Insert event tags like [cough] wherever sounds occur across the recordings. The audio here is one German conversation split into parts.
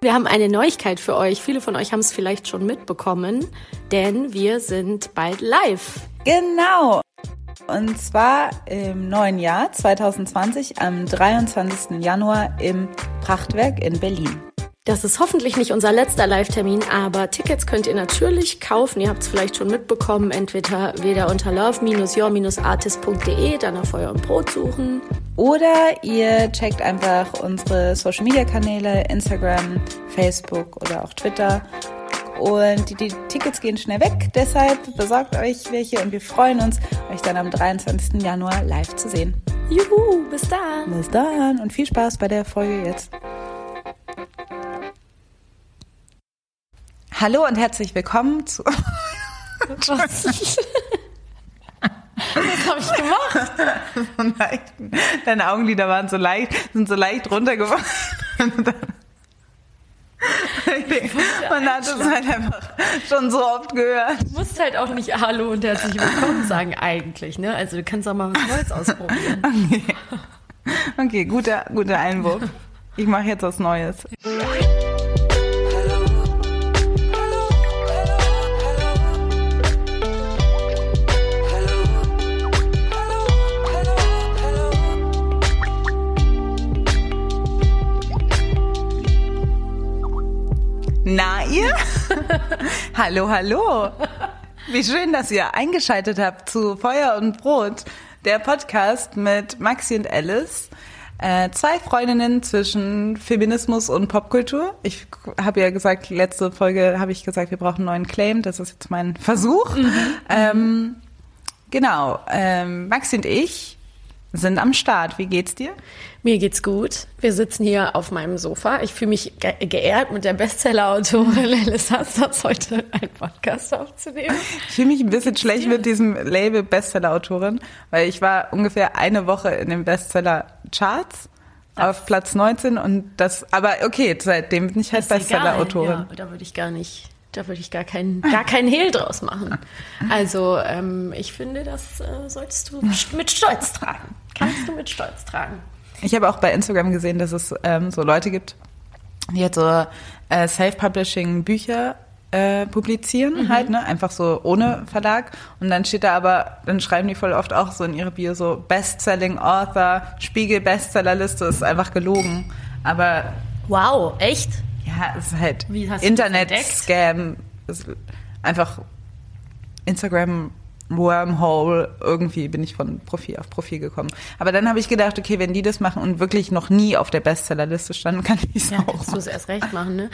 Wir haben eine Neuigkeit für euch. Viele von euch haben es vielleicht schon mitbekommen, denn wir sind bald live. Genau. Und zwar im neuen Jahr 2020 am 23. Januar im Prachtwerk in Berlin. Das ist hoffentlich nicht unser letzter Live-Termin, aber Tickets könnt ihr natürlich kaufen. Ihr habt es vielleicht schon mitbekommen, entweder wieder unter love-your-artist.de, dann auf Feuer und Brot suchen. Oder ihr checkt einfach unsere Social-Media-Kanäle, Instagram, Facebook oder auch Twitter. Und die, die, Tickets gehen schnell weg, deshalb besorgt euch welche und wir freuen uns, euch dann am 23. Januar live zu sehen. Juhu, bis dann. Bis dann und viel Spaß bei der Folge jetzt. Hallo und herzlich willkommen zu. Was? [laughs] Was habe ich gemacht? leicht, deine Augenlider waren so leicht, sind so leicht runtergefallen. Man hat es halt einfach schon so oft gehört. Du musst halt auch nicht Hallo und herzlich willkommen sagen eigentlich, ne? Also du kannst auch mal was Neues ausprobieren. [laughs] Okay, okay guter, guter Einwurf. Ich mache jetzt was Neues. Hallo, hallo. Wie schön, dass ihr eingeschaltet habt zu Feuer und Brot, der Podcast mit Maxi und Alice. Äh, zwei Freundinnen zwischen Feminismus und Popkultur. Ich habe ja gesagt, letzte Folge habe ich gesagt, wir brauchen einen neuen Claim. Das ist jetzt mein Versuch. Mhm. Ähm, genau. Ähm, Maxi und ich sind am Start. Wie geht's dir? Mir geht's gut. Wir sitzen hier auf meinem Sofa. Ich fühle mich ge geehrt, mit der Bestseller-Autorin [laughs] Alice Hassers heute einen Podcast aufzunehmen. Ich fühle mich ein bisschen schlecht mit diesem Label Bestseller-Autorin, weil ich war ungefähr eine Woche in den Bestseller-Charts auf Platz 19 und das, aber okay, seitdem bin ich halt Bestseller-Autorin. Ja, da würde ich gar nicht da würde ich gar keinen, gar keinen Hehl draus machen. Also ähm, ich finde, das äh, solltest du mit Stolz tragen. Kannst du mit Stolz tragen. Ich habe auch bei Instagram gesehen, dass es ähm, so Leute gibt, die halt so äh, Self-Publishing Bücher äh, publizieren, mhm. halt, ne? Einfach so ohne Verlag. Und dann steht da aber, dann schreiben die voll oft auch so in ihre Bio so Bestselling Author, Spiegel Bestsellerliste, ist einfach gelogen. Aber. Wow, echt? Ja, es ist halt Internet-Scam. Einfach Instagram Wormhole, irgendwie bin ich von Profil auf Profil gekommen. Aber dann habe ich gedacht, okay, wenn die das machen und wirklich noch nie auf der Bestsellerliste standen, [laughs] kann ich es ja, auch kannst du es erst recht machen, ne?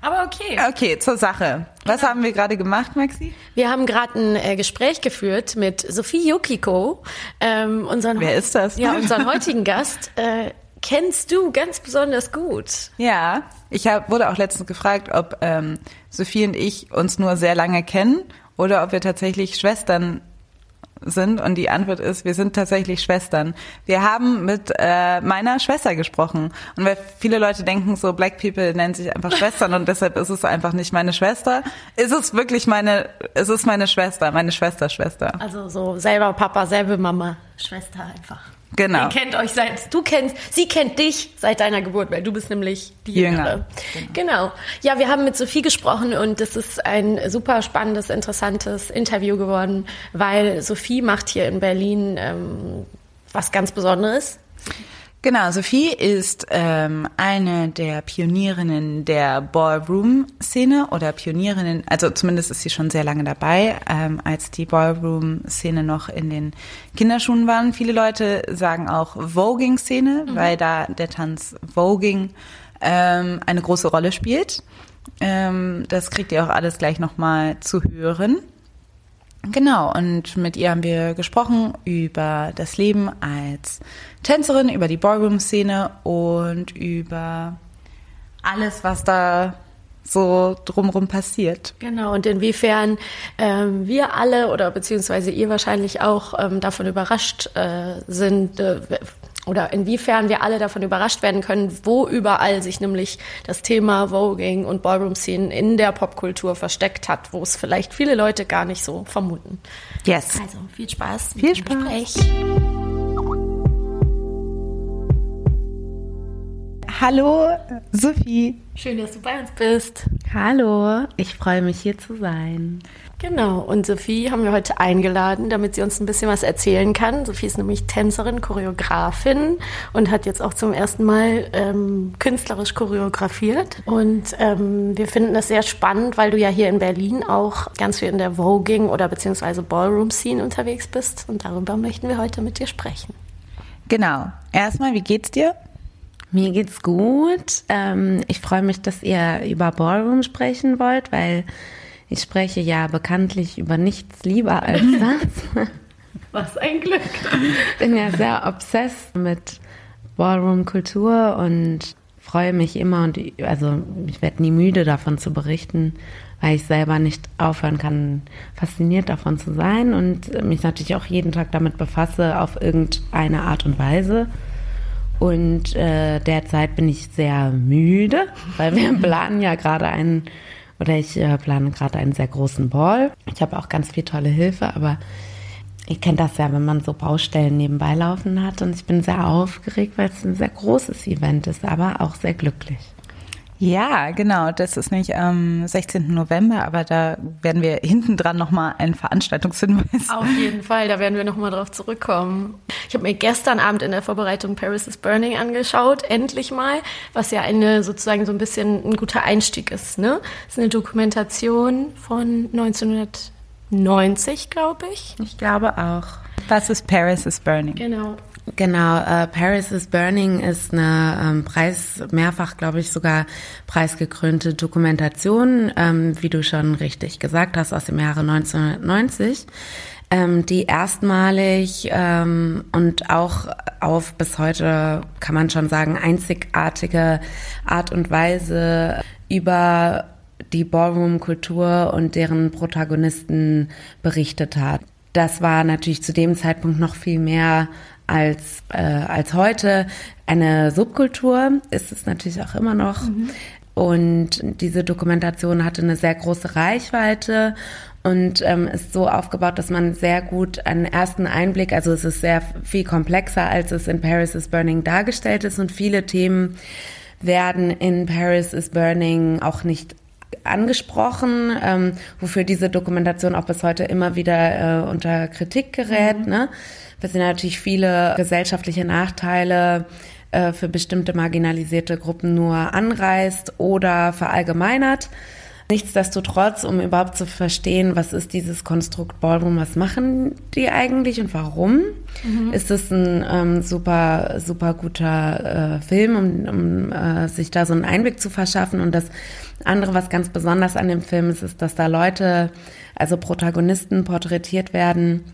Aber okay. Okay, zur Sache. Was genau. haben wir gerade gemacht, Maxi? Wir haben gerade ein äh, Gespräch geführt mit Sophie Yukiko, ähm, unseren Wer ist das? Ja, unseren heutigen Gast. Äh, kennst du ganz besonders gut. Ja, ich hab, wurde auch letztens gefragt, ob ähm, Sophie und ich uns nur sehr lange kennen oder ob wir tatsächlich Schwestern sind und die Antwort ist, wir sind tatsächlich Schwestern. Wir haben mit äh, meiner Schwester gesprochen und weil viele Leute denken so, Black People nennen sich einfach Schwestern und deshalb ist es einfach nicht meine Schwester, ist es wirklich meine, ist es meine Schwester, meine Schwester Schwester. Also so selber Papa, selbe Mama, Schwester einfach. Genau. Ihr kennt euch seit, du kennst, sie kennt dich seit deiner Geburt, weil du bist nämlich die Jüngere. Jünger. Genau. genau. Ja, wir haben mit Sophie gesprochen und das ist ein super spannendes, interessantes Interview geworden, weil Sophie macht hier in Berlin ähm, was ganz Besonderes. Genau, Sophie ist ähm, eine der Pionierinnen der Ballroom-Szene oder Pionierinnen, also zumindest ist sie schon sehr lange dabei, ähm, als die Ballroom-Szene noch in den Kinderschuhen waren. Viele Leute sagen auch Voging-Szene, mhm. weil da der Tanz Voging ähm, eine große Rolle spielt. Ähm, das kriegt ihr auch alles gleich nochmal zu hören. Genau, und mit ihr haben wir gesprochen über das Leben als Tänzerin, über die Ballroom-Szene und über alles, was da so drumherum passiert. Genau, und inwiefern ähm, wir alle oder beziehungsweise ihr wahrscheinlich auch ähm, davon überrascht äh, sind, äh, oder inwiefern wir alle davon überrascht werden können, wo überall sich nämlich das Thema Voging und Ballroom-Szenen in der Popkultur versteckt hat, wo es vielleicht viele Leute gar nicht so vermuten. Yes. Also viel Spaß. Viel Spaß. Gespräch. Hallo, Sophie. Schön, dass du bei uns bist. Hallo, ich freue mich hier zu sein. Genau, und Sophie haben wir heute eingeladen, damit sie uns ein bisschen was erzählen kann. Sophie ist nämlich Tänzerin, Choreografin und hat jetzt auch zum ersten Mal ähm, künstlerisch choreografiert. Und ähm, wir finden das sehr spannend, weil du ja hier in Berlin auch ganz viel in der Voging oder beziehungsweise Ballroom-Scene unterwegs bist. Und darüber möchten wir heute mit dir sprechen. Genau. Erstmal, wie geht's dir? Mir geht's gut. Ähm, ich freue mich, dass ihr über Ballroom sprechen wollt, weil ich spreche ja bekanntlich über nichts lieber als [laughs] das. Was ein Glück. Ich bin ja sehr obsessed mit Ballroom-Kultur und freue mich immer und also ich werde nie müde davon zu berichten, weil ich selber nicht aufhören kann, fasziniert davon zu sein und mich natürlich auch jeden Tag damit befasse auf irgendeine Art und Weise. Und äh, derzeit bin ich sehr müde, weil wir [laughs] planen ja gerade einen oder ich äh, plane gerade einen sehr großen Ball. Ich habe auch ganz viel tolle Hilfe, aber ich kenne das ja, wenn man so Baustellen nebenbei laufen hat. Und ich bin sehr aufgeregt, weil es ein sehr großes Event ist, aber auch sehr glücklich. Ja, genau. Das ist nicht am 16. November, aber da werden wir hinten dran nochmal einen Veranstaltungshinweis. Auf jeden Fall, da werden wir nochmal drauf zurückkommen. Ich habe mir gestern Abend in der Vorbereitung Paris is Burning angeschaut, endlich mal, was ja eine sozusagen so ein bisschen ein guter Einstieg ist. Ne? Das ist eine Dokumentation von 1990, glaube ich. Ich glaube auch. Was ist Paris is Burning? Genau. Genau, äh, Paris is Burning ist eine ähm, Preis, mehrfach glaube ich sogar preisgekrönte Dokumentation, ähm, wie du schon richtig gesagt hast, aus dem Jahre 1990, ähm, die erstmalig ähm, und auch auf bis heute kann man schon sagen einzigartige Art und Weise über die Ballroom-Kultur und deren Protagonisten berichtet hat. Das war natürlich zu dem Zeitpunkt noch viel mehr als, äh, als heute. Eine Subkultur ist es natürlich auch immer noch. Mhm. Und diese Dokumentation hatte eine sehr große Reichweite und ähm, ist so aufgebaut, dass man sehr gut einen ersten Einblick, also es ist sehr viel komplexer, als es in Paris is Burning dargestellt ist und viele Themen werden in Paris is Burning auch nicht angesprochen, ähm, wofür diese Dokumentation auch bis heute immer wieder äh, unter Kritik gerät. Mhm. Ne? Das sind natürlich viele gesellschaftliche Nachteile äh, für bestimmte marginalisierte Gruppen nur anreißt oder verallgemeinert. Nichtsdestotrotz, um überhaupt zu verstehen, was ist dieses Konstrukt Ballroom, was machen die eigentlich und warum, mhm. ist es ein ähm, super, super guter äh, Film, um, um äh, sich da so einen Einblick zu verschaffen. Und das andere, was ganz besonders an dem Film ist, ist, dass da Leute, also Protagonisten porträtiert werden,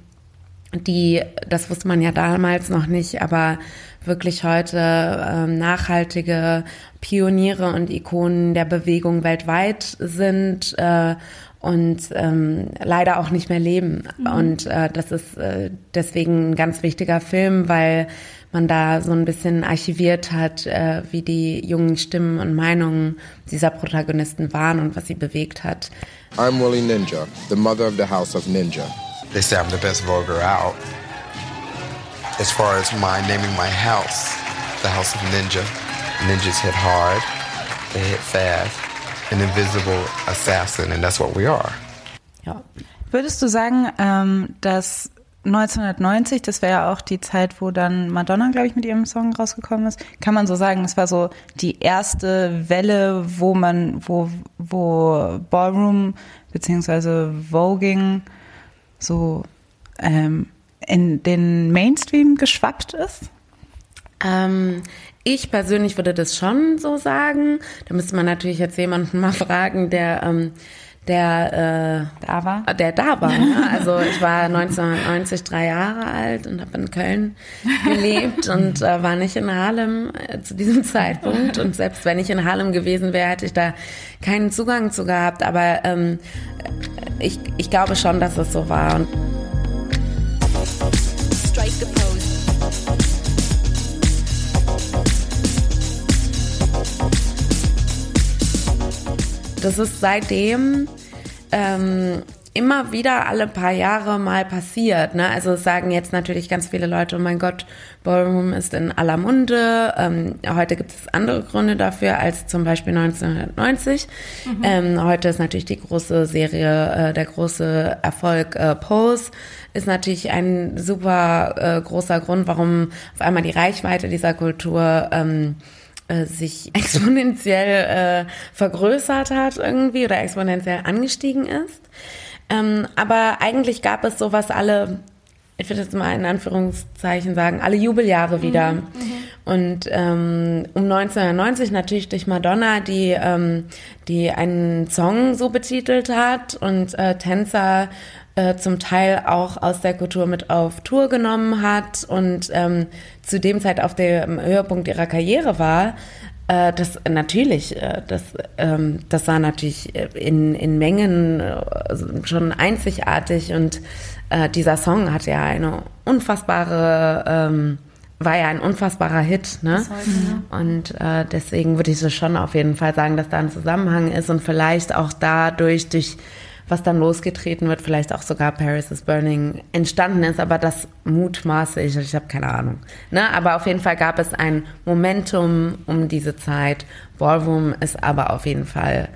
die, das wusste man ja damals noch nicht, aber wirklich heute äh, nachhaltige Pioniere und Ikonen der Bewegung weltweit sind äh, und ähm, leider auch nicht mehr leben. Mhm. Und äh, das ist äh, deswegen ein ganz wichtiger Film, weil man da so ein bisschen archiviert hat, äh, wie die jungen Stimmen und Meinungen dieser Protagonisten waren und was sie bewegt hat. I'm Willie Ninja, the mother of the house of Ninja. They say I'm the best vulgar out. As far as my naming my house, the house of Ninja. Ninjas hit hard, they hit fast, an invisible assassin, and that's what we are. Ja. Würdest du sagen, ähm, dass 1990, das wäre ja auch die Zeit, wo dann Madonna, glaube ich, mit ihrem Song rausgekommen ist. Kann man so sagen, es war so die erste Welle, wo man, wo, wo Ballroom beziehungsweise Voging so ähm, in den Mainstream geschwappt ist? Ähm, ich persönlich würde das schon so sagen. Da müsste man natürlich jetzt jemanden mal [laughs] fragen, der ähm, der äh, da war. Der da war. Ne? Also ich war 1990 drei Jahre alt und habe in Köln gelebt und äh, war nicht in Harlem äh, zu diesem [laughs] Zeitpunkt. Und selbst wenn ich in Harlem gewesen wäre, hätte ich da keinen Zugang zu gehabt. Aber ähm, ich, ich glaube schon, dass es so war. Und das ist seitdem ähm, immer wieder alle paar Jahre mal passiert. Ne? Also sagen jetzt natürlich ganz viele Leute, oh mein Gott, Ballroom ist in aller Munde. Ähm, heute gibt es andere Gründe dafür als zum Beispiel 1990. Mhm. Ähm, heute ist natürlich die große Serie, äh, der große Erfolg äh, Pose ist natürlich ein super äh, großer Grund, warum auf einmal die Reichweite dieser Kultur ähm, äh, sich [laughs] exponentiell äh, vergrößert hat irgendwie oder exponentiell angestiegen ist. Ähm, aber eigentlich gab es sowas alle, ich würde jetzt mal in Anführungszeichen sagen, alle Jubeljahre wieder. Mhm, mhm. und ähm, um 1990 natürlich durch Madonna, die, ähm, die einen Song so betitelt hat und äh, Tänzer äh, zum Teil auch aus der Kultur mit auf Tour genommen hat und ähm, zu dem Zeit auf dem Höhepunkt ihrer Karriere war, äh, das natürlich, äh, das, ähm, das war natürlich in, in Mengen äh, schon einzigartig und äh, dieser Song hat ja eine unfassbare ähm, war ja ein unfassbarer Hit, ne? Heute, Und äh, deswegen würde ich so schon auf jeden Fall sagen, dass da ein Zusammenhang ist und vielleicht auch dadurch durch was dann losgetreten wird, vielleicht auch sogar Paris is Burning entstanden ist, aber das mutmaße ich, ich habe keine Ahnung. Ne? Aber auf jeden Fall gab es ein Momentum um diese Zeit. Ballroom ist aber auf jeden Fall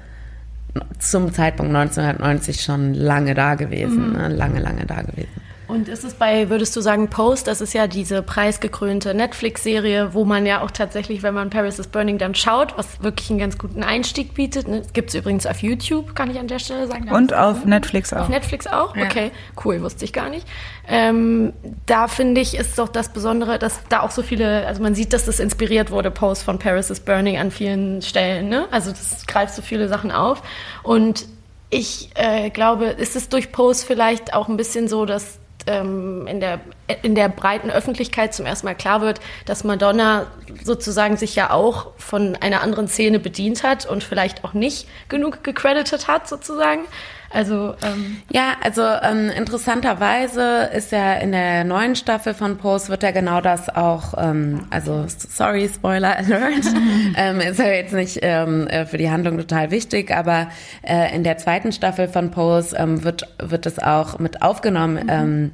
zum Zeitpunkt 1990 schon lange da gewesen, mhm. ne? lange, lange da gewesen. Und ist es bei, würdest du sagen, Post, das ist ja diese preisgekrönte Netflix-Serie, wo man ja auch tatsächlich, wenn man Paris is Burning dann schaut, was wirklich einen ganz guten Einstieg bietet. Ne? Gibt es übrigens auf YouTube, kann ich an der Stelle sagen. Und auf Netflix auch. Auf Netflix auch? Ja. Okay, cool, wusste ich gar nicht. Ähm, da finde ich, ist doch das Besondere, dass da auch so viele, also man sieht, dass das inspiriert wurde, Post von Paris is Burning an vielen Stellen. Ne? Also das greift so viele Sachen auf. Und ich äh, glaube, ist es durch Post vielleicht auch ein bisschen so, dass ähm, in, der, in der breiten Öffentlichkeit zum ersten Mal klar wird, dass Madonna sozusagen sich ja auch von einer anderen Szene bedient hat und vielleicht auch nicht genug gecredited hat sozusagen. Also ähm ja, also ähm, interessanterweise ist ja in der neuen Staffel von Pose wird ja genau das auch, ähm, also sorry Spoiler Alert, [laughs] ähm, ist ja jetzt nicht ähm, äh, für die Handlung total wichtig, aber äh, in der zweiten Staffel von Pose ähm, wird wird es auch mit aufgenommen. Mhm. Ähm,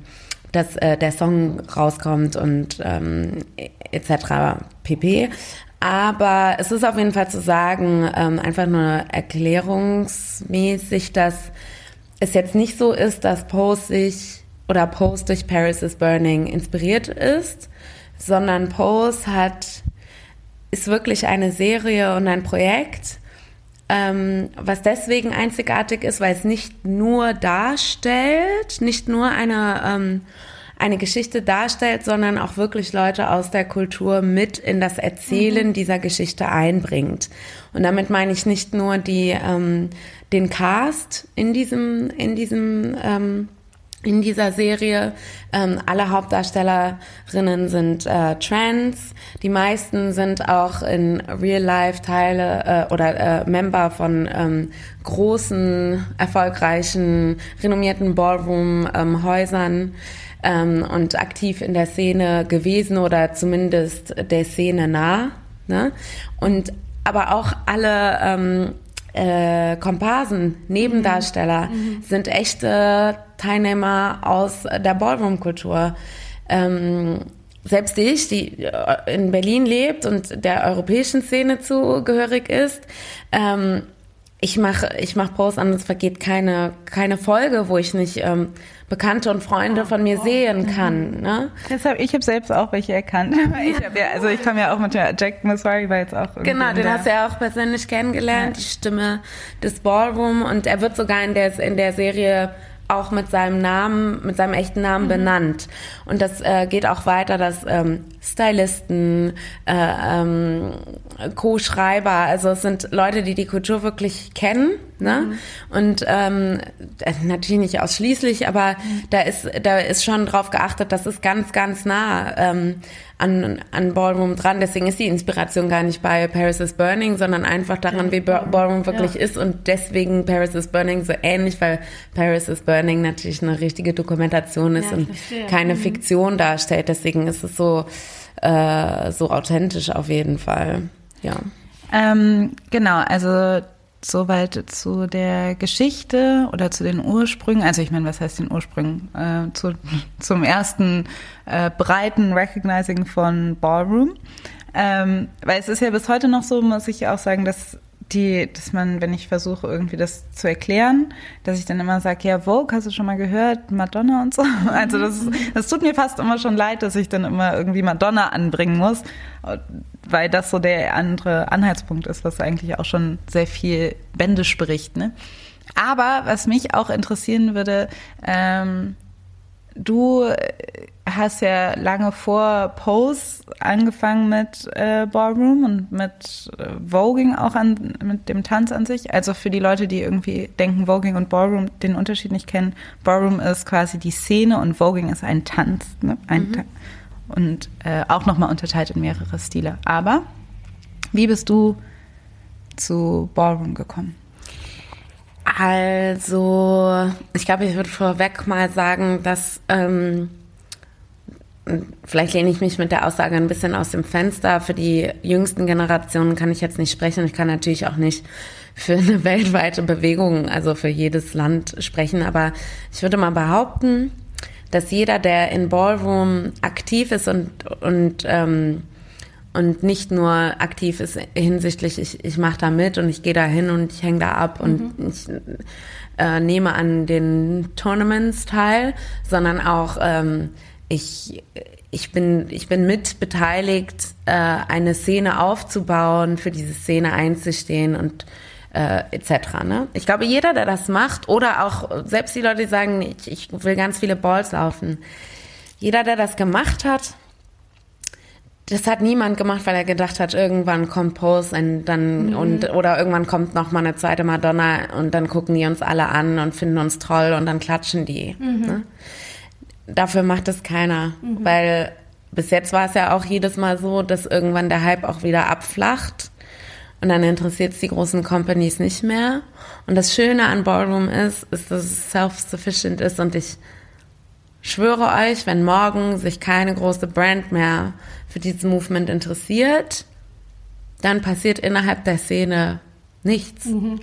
dass äh, der Song rauskommt und ähm, etc. pp. Aber es ist auf jeden Fall zu sagen, ähm, einfach nur erklärungsmäßig, dass es jetzt nicht so ist, dass Post sich oder Post durch Paris is Burning inspiriert ist, sondern Post hat, ist wirklich eine Serie und ein Projekt, ähm, was deswegen einzigartig ist, weil es nicht nur darstellt, nicht nur eine ähm, eine Geschichte darstellt, sondern auch wirklich Leute aus der Kultur mit in das Erzählen mhm. dieser Geschichte einbringt. Und damit meine ich nicht nur die, ähm, den Cast in diesem, in diesem ähm, in dieser Serie. Ähm, alle Hauptdarstellerinnen sind äh, trans. Die meisten sind auch in Real-Life Teile äh, oder äh, Member von ähm, großen, erfolgreichen, renommierten Ballroom-Häusern ähm, und aktiv in der Szene gewesen oder zumindest der Szene nah. Ne? Und aber auch alle ähm, äh, Komparsen, Nebendarsteller mhm. sind echte Teilnehmer aus der Ballroom-Kultur. Ähm, selbst ich, die äh, in Berlin lebt und der europäischen Szene zugehörig ist, ähm, ich mache ich mach Posts an, es vergeht keine, keine Folge, wo ich nicht ähm, Bekannte und Freunde von mir sehen kann. Ne? Deshalb, ich habe selbst auch welche erkannt. [laughs] Ich hab ja, also ich komme ja auch mit der Jack Maswari, war jetzt auch Genau, den hast du ja auch persönlich kennengelernt, ja. die Stimme des Ballroom und er wird sogar in der, in der Serie auch mit seinem Namen, mit seinem echten Namen mhm. benannt. Und das äh, geht auch weiter, dass ähm, Stylisten, äh, ähm, Co-Schreiber, also es sind Leute, die die Kultur wirklich kennen, ne? Mhm. Und ähm, äh, natürlich nicht ausschließlich, aber mhm. da ist da ist schon drauf geachtet, das ist ganz ganz nah ähm, an, an Ballroom dran. Deswegen ist die Inspiration gar nicht bei Paris is Burning, sondern einfach daran, wie Ballroom wirklich ja. ist und deswegen Paris is Burning so ähnlich, weil Paris is Burning natürlich eine richtige Dokumentation ist ja, und verstehe. keine mhm. Fiktion darstellt. Deswegen ist es so, äh, so authentisch auf jeden Fall. Ja. Ähm, genau, also soweit zu der Geschichte oder zu den Ursprüngen. Also ich meine, was heißt den Ursprüngen? Äh, zu, [laughs] zum ersten äh, breiten Recognizing von Ballroom. Ähm, weil es ist ja bis heute noch so, muss ich auch sagen, dass die, dass man, wenn ich versuche, irgendwie das zu erklären, dass ich dann immer sage, ja, Vogue, hast du schon mal gehört, Madonna und so. [laughs] Also das, das tut mir fast immer schon leid, dass ich dann immer irgendwie Madonna anbringen muss, weil das so der andere Anhaltspunkt ist, was eigentlich auch schon sehr viel Bände spricht. Ne? Aber was mich auch interessieren würde, ähm, du hast ja lange vor Pose angefangen mit äh, Ballroom und mit äh, Voging auch an, mit dem Tanz an sich. Also für die Leute, die irgendwie denken, Voging und Ballroom den Unterschied nicht kennen, Ballroom ist quasi die Szene und Voging ist ein Tanz. Ne? Ein mhm. Und äh, auch nochmal unterteilt in mehrere Stile. Aber wie bist du zu Ballroom gekommen? Also, ich glaube, ich würde vorweg mal sagen, dass ähm, vielleicht lehne ich mich mit der Aussage ein bisschen aus dem Fenster. Für die jüngsten Generationen kann ich jetzt nicht sprechen. Ich kann natürlich auch nicht für eine weltweite Bewegung, also für jedes Land sprechen. Aber ich würde mal behaupten, dass jeder, der in Ballroom aktiv ist und, und, ähm, und nicht nur aktiv ist hinsichtlich, ich, ich mache da mit und ich gehe da hin und ich hänge da ab mhm. und ich äh, nehme an den Tournaments teil, sondern auch ähm, ich, ich bin, ich bin mit beteiligt, äh, eine Szene aufzubauen, für diese Szene einzustehen und äh, etc. Ne? Ich glaube, jeder, der das macht, oder auch selbst die Leute, die sagen, ich, ich will ganz viele Balls laufen, jeder, der das gemacht hat, das hat niemand gemacht, weil er gedacht hat, irgendwann kommt Pose und dann mhm. und oder irgendwann kommt noch mal eine zweite Madonna und dann gucken die uns alle an und finden uns toll und dann klatschen die. Mhm. Ne? dafür macht es keiner, mhm. weil bis jetzt war es ja auch jedes Mal so, dass irgendwann der Hype auch wieder abflacht und dann interessiert es die großen Companies nicht mehr. Und das Schöne an Ballroom ist, ist, dass es self-sufficient ist und ich schwöre euch, wenn morgen sich keine große Brand mehr für dieses Movement interessiert, dann passiert innerhalb der Szene nichts. Mhm.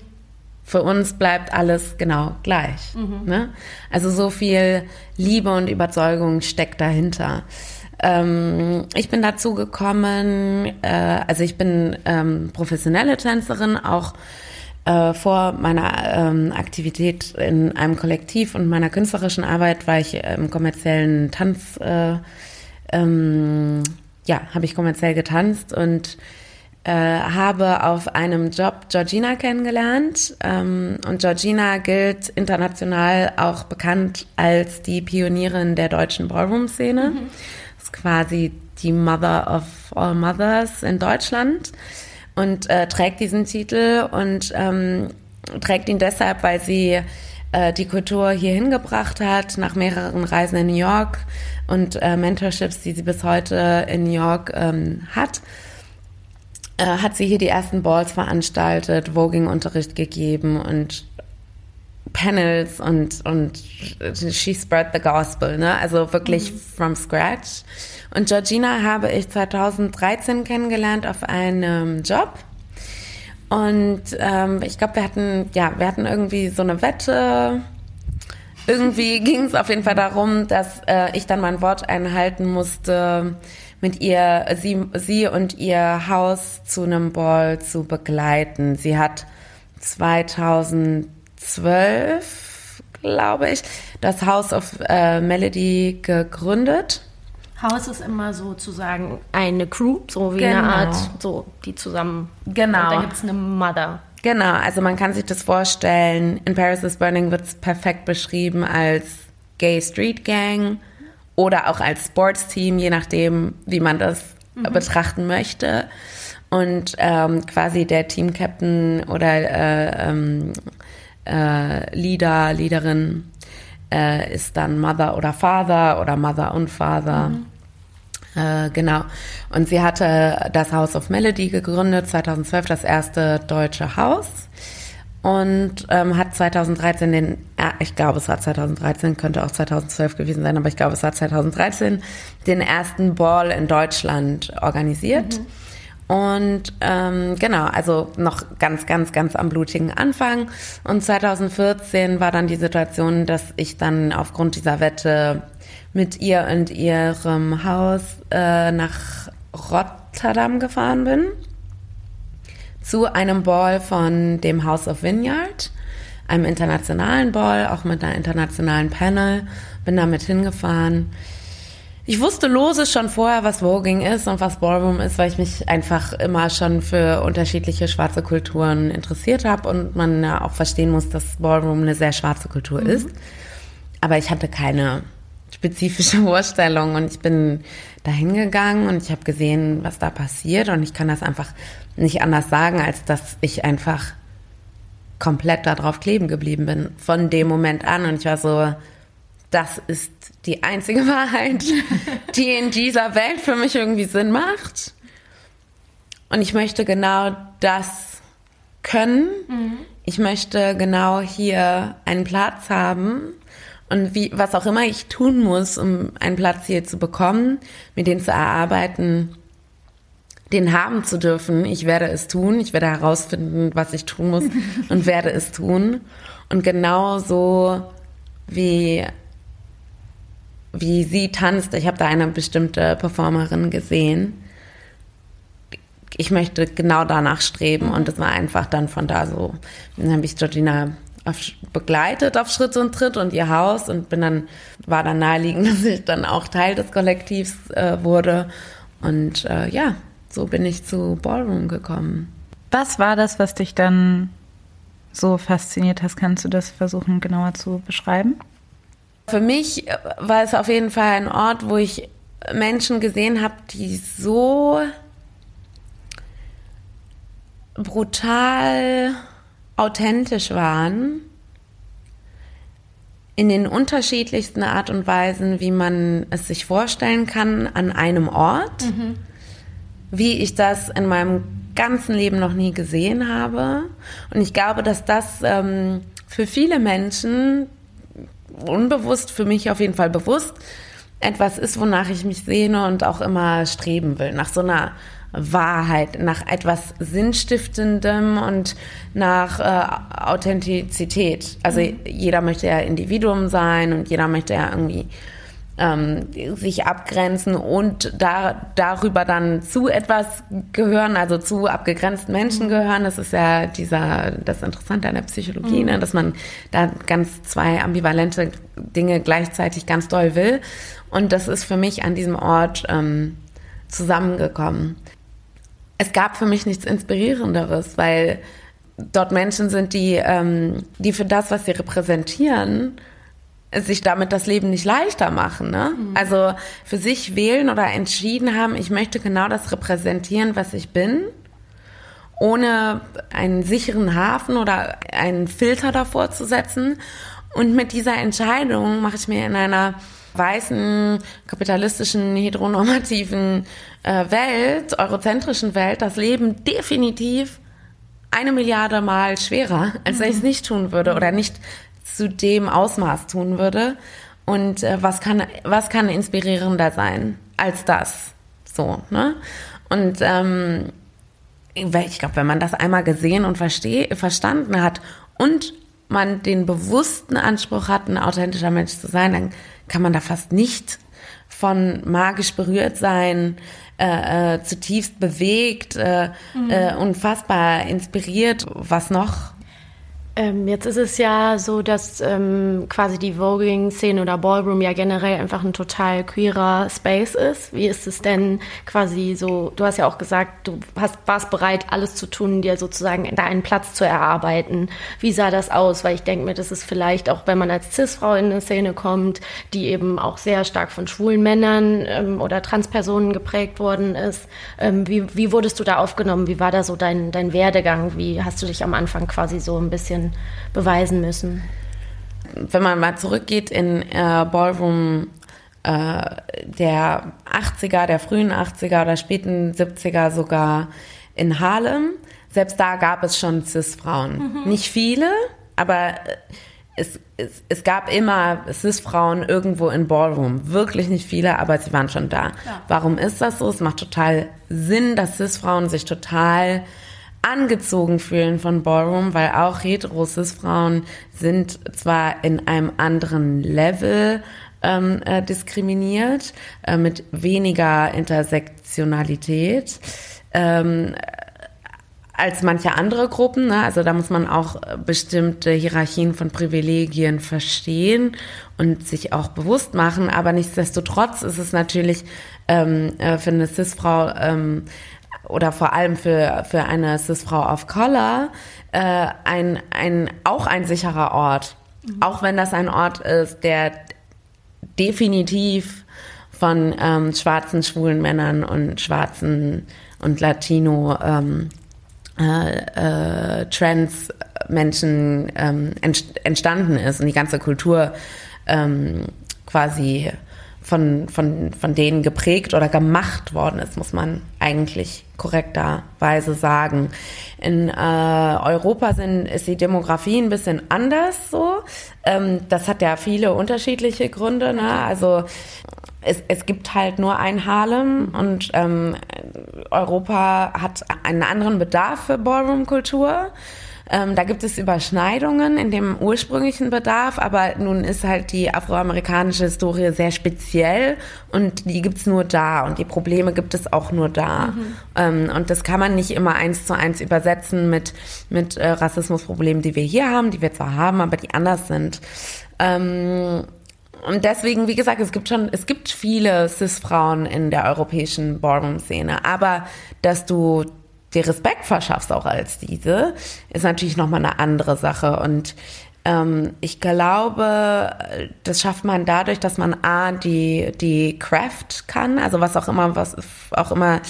Für uns bleibt alles genau gleich. Mhm. Ne? Also so viel Liebe und Überzeugung steckt dahinter. Ähm, ich bin dazu gekommen, äh, also ich bin ähm, professionelle Tänzerin, auch äh, vor meiner ähm, Aktivität in einem Kollektiv und meiner künstlerischen Arbeit war ich im kommerziellen Tanz, äh, ähm, ja, habe ich kommerziell getanzt und äh, habe auf einem Job Georgina kennengelernt. Ähm, und Georgina gilt international auch bekannt als die Pionierin der deutschen Ballroom-Szene. Mhm. Ist quasi die Mother of all Mothers in Deutschland und äh, trägt diesen Titel und ähm, trägt ihn deshalb, weil sie äh, die Kultur hier hingebracht hat, nach mehreren Reisen in New York und äh, Mentorships, die sie bis heute in New York ähm, hat, äh, hat sie hier die ersten Balls veranstaltet, Voging-Unterricht gegeben und Panels und, und she spread the gospel, ne? Also wirklich mhm. from scratch. Und Georgina habe ich 2013 kennengelernt auf einem Job. Und ähm, ich glaube, wir hatten, ja, wir hatten irgendwie so eine Wette. Irgendwie ging es auf jeden Fall darum, dass äh, ich dann mein Wort einhalten musste, mit ihr, sie, sie und ihr Haus zu einem Ball zu begleiten. Sie hat 2000 2012, glaube ich, das House of äh, Melody gegründet. Haus ist immer sozusagen eine Crew, so wie genau. eine Art, so die zusammen. Genau. Und dann gibt es eine Mother. Genau, also man kann sich das vorstellen. In Paris is Burning wird es perfekt beschrieben als Gay Street Gang oder auch als Sportsteam, je nachdem, wie man das mhm. betrachten möchte. Und ähm, quasi der Team Captain oder äh, ähm, äh, Leader, Leaderin äh, ist dann Mother oder Father oder Mother und Father. Mhm. Äh, genau. Und sie hatte das House of Melody gegründet, 2012 das erste deutsche Haus. Und ähm, hat 2013 den, äh, ich glaube es war 2013, könnte auch 2012 gewesen sein, aber ich glaube es war 2013, den ersten Ball in Deutschland organisiert. Mhm. Und ähm, genau, also noch ganz, ganz, ganz am blutigen Anfang. Und 2014 war dann die Situation, dass ich dann aufgrund dieser Wette mit ihr und ihrem Haus äh, nach Rotterdam gefahren bin. Zu einem Ball von dem House of Vineyard, einem internationalen Ball, auch mit einer internationalen Panel. Bin damit hingefahren ich wusste lose schon vorher, was Voging ist und was Ballroom ist, weil ich mich einfach immer schon für unterschiedliche schwarze Kulturen interessiert habe und man ja auch verstehen muss, dass Ballroom eine sehr schwarze Kultur mhm. ist. Aber ich hatte keine spezifische [laughs] Vorstellung und ich bin dahin gegangen und ich habe gesehen, was da passiert und ich kann das einfach nicht anders sagen, als dass ich einfach komplett darauf kleben geblieben bin von dem Moment an und ich war so, das ist die einzige [laughs] Wahrheit, die in dieser Welt für mich irgendwie Sinn macht. Und ich möchte genau das können. Mhm. Ich möchte genau hier einen Platz haben. Und wie, was auch immer ich tun muss, um einen Platz hier zu bekommen, mir den zu erarbeiten, den haben zu dürfen. Ich werde es tun. Ich werde herausfinden, was ich tun muss [laughs] und werde es tun. Und genauso wie wie sie tanzt. Ich habe da eine bestimmte Performerin gesehen. Ich möchte genau danach streben und es war einfach dann von da so. Dann habe ich Georgina auf, begleitet auf Schritt und Tritt und ihr Haus und bin dann war dann naheliegend, [laughs] dass ich dann auch Teil des Kollektivs äh, wurde und äh, ja, so bin ich zu Ballroom gekommen. Was war das, was dich dann so fasziniert hast? Kannst du das versuchen genauer zu beschreiben? Für mich war es auf jeden Fall ein Ort, wo ich Menschen gesehen habe, die so brutal authentisch waren in den unterschiedlichsten Art und Weisen, wie man es sich vorstellen kann an einem Ort, mhm. wie ich das in meinem ganzen Leben noch nie gesehen habe. Und ich glaube, dass das ähm, für viele Menschen unbewusst, für mich auf jeden Fall bewusst, etwas ist, wonach ich mich sehne und auch immer streben will. Nach so einer Wahrheit, nach etwas Sinnstiftendem und nach äh, Authentizität. Also mhm. jeder möchte ja Individuum sein und jeder möchte ja irgendwie ähm, sich abgrenzen und da, darüber dann zu etwas gehören, also zu abgegrenzten Menschen mhm. gehören. Das ist ja dieser, das Interessante an der Psychologie, ne, mhm. ne, dass man da ganz zwei ambivalente Dinge gleichzeitig ganz doll will. Und das ist für mich an diesem Ort ähm, zusammengekommen. Es gab für mich nichts Inspirierenderes, weil dort Menschen sind, die, ähm, die für das, was sie repräsentieren, sich damit das Leben nicht leichter machen. Ne? Mhm. Also für sich wählen oder entschieden haben, ich möchte genau das repräsentieren, was ich bin, ohne einen sicheren Hafen oder einen Filter davor zu setzen Und mit dieser Entscheidung mache ich mir in einer weißen, kapitalistischen, heteronormativen äh, Welt, eurozentrischen Welt, das Leben definitiv eine Milliarde Mal schwerer, als wenn ich es nicht tun würde oder nicht zu dem Ausmaß tun würde. Und äh, was kann was kann inspirierender sein als das? So, ne? Und ähm, ich glaube, wenn man das einmal gesehen und versteh, verstanden hat und man den bewussten Anspruch hat, ein authentischer Mensch zu sein, dann kann man da fast nicht von magisch berührt sein, äh, äh, zutiefst bewegt, äh, mhm. äh, unfassbar inspiriert. Was noch? Ähm, jetzt ist es ja so, dass ähm, quasi die Voging-Szene oder Ballroom ja generell einfach ein total queerer Space ist. Wie ist es denn quasi so, du hast ja auch gesagt, du hast, warst bereit, alles zu tun, dir sozusagen da einen Platz zu erarbeiten. Wie sah das aus? Weil ich denke mir, das ist vielleicht auch, wenn man als Cis-Frau in eine Szene kommt, die eben auch sehr stark von schwulen Männern ähm, oder Transpersonen geprägt worden ist. Ähm, wie, wie wurdest du da aufgenommen? Wie war da so dein, dein Werdegang? Wie hast du dich am Anfang quasi so ein bisschen bisschen beweisen müssen. Wenn man mal zurückgeht in äh, Ballroom äh, der 80er, der frühen 80er oder späten 70er sogar in Harlem, selbst da gab es schon Cis-Frauen. Mhm. Nicht viele, aber äh, es, es, es, gab immer Cis-Frauen irgendwo in Ballroom. Wirklich nicht viele, aber sie waren schon da. Ja. Warum ist das so? Es macht total Sinn, dass Cis-Frauen sich total angezogen fühlen von Ballroom, weil auch heterosis Frauen sind zwar in einem anderen Level ähm, äh, diskriminiert, äh, mit weniger Intersektionalität. Ähm, als manche andere Gruppen. Ne? Also da muss man auch bestimmte Hierarchien von Privilegien verstehen und sich auch bewusst machen. Aber nichtsdestotrotz ist es natürlich ähm, äh, für eine Cis-Frau ähm, oder vor allem für, für eine Cis-Frau of Color äh, ein, ein, auch ein sicherer Ort. Mhm. Auch wenn das ein Ort ist, der definitiv von ähm, schwarzen, schwulen Männern und schwarzen und Latino ähm, äh, äh, Trans-Menschen ähm, entstanden ist und die ganze Kultur ähm, quasi von, von, von denen geprägt oder gemacht worden ist, muss man eigentlich korrekterweise sagen. In äh, Europa sind, ist die Demografie ein bisschen anders so. Ähm, das hat ja viele unterschiedliche Gründe. Ne? Also es, es gibt halt nur ein Harlem und ähm, Europa hat einen anderen Bedarf für Ballroom-Kultur. Ähm, da gibt es Überschneidungen in dem ursprünglichen Bedarf, aber nun ist halt die afroamerikanische Historie sehr speziell und die gibt's nur da und die Probleme gibt es auch nur da. Mhm. Ähm, und das kann man nicht immer eins zu eins übersetzen mit, mit äh, Rassismusproblemen, die wir hier haben, die wir zwar haben, aber die anders sind. Ähm, und deswegen, wie gesagt, es gibt schon, es gibt viele Cis-Frauen in der europäischen Ballroom-Szene, aber dass du dir Respekt verschaffst auch als diese, ist natürlich nochmal eine andere Sache. Und ähm, ich glaube, das schafft man dadurch, dass man A, die, die Craft kann, also was auch immer, was auch immer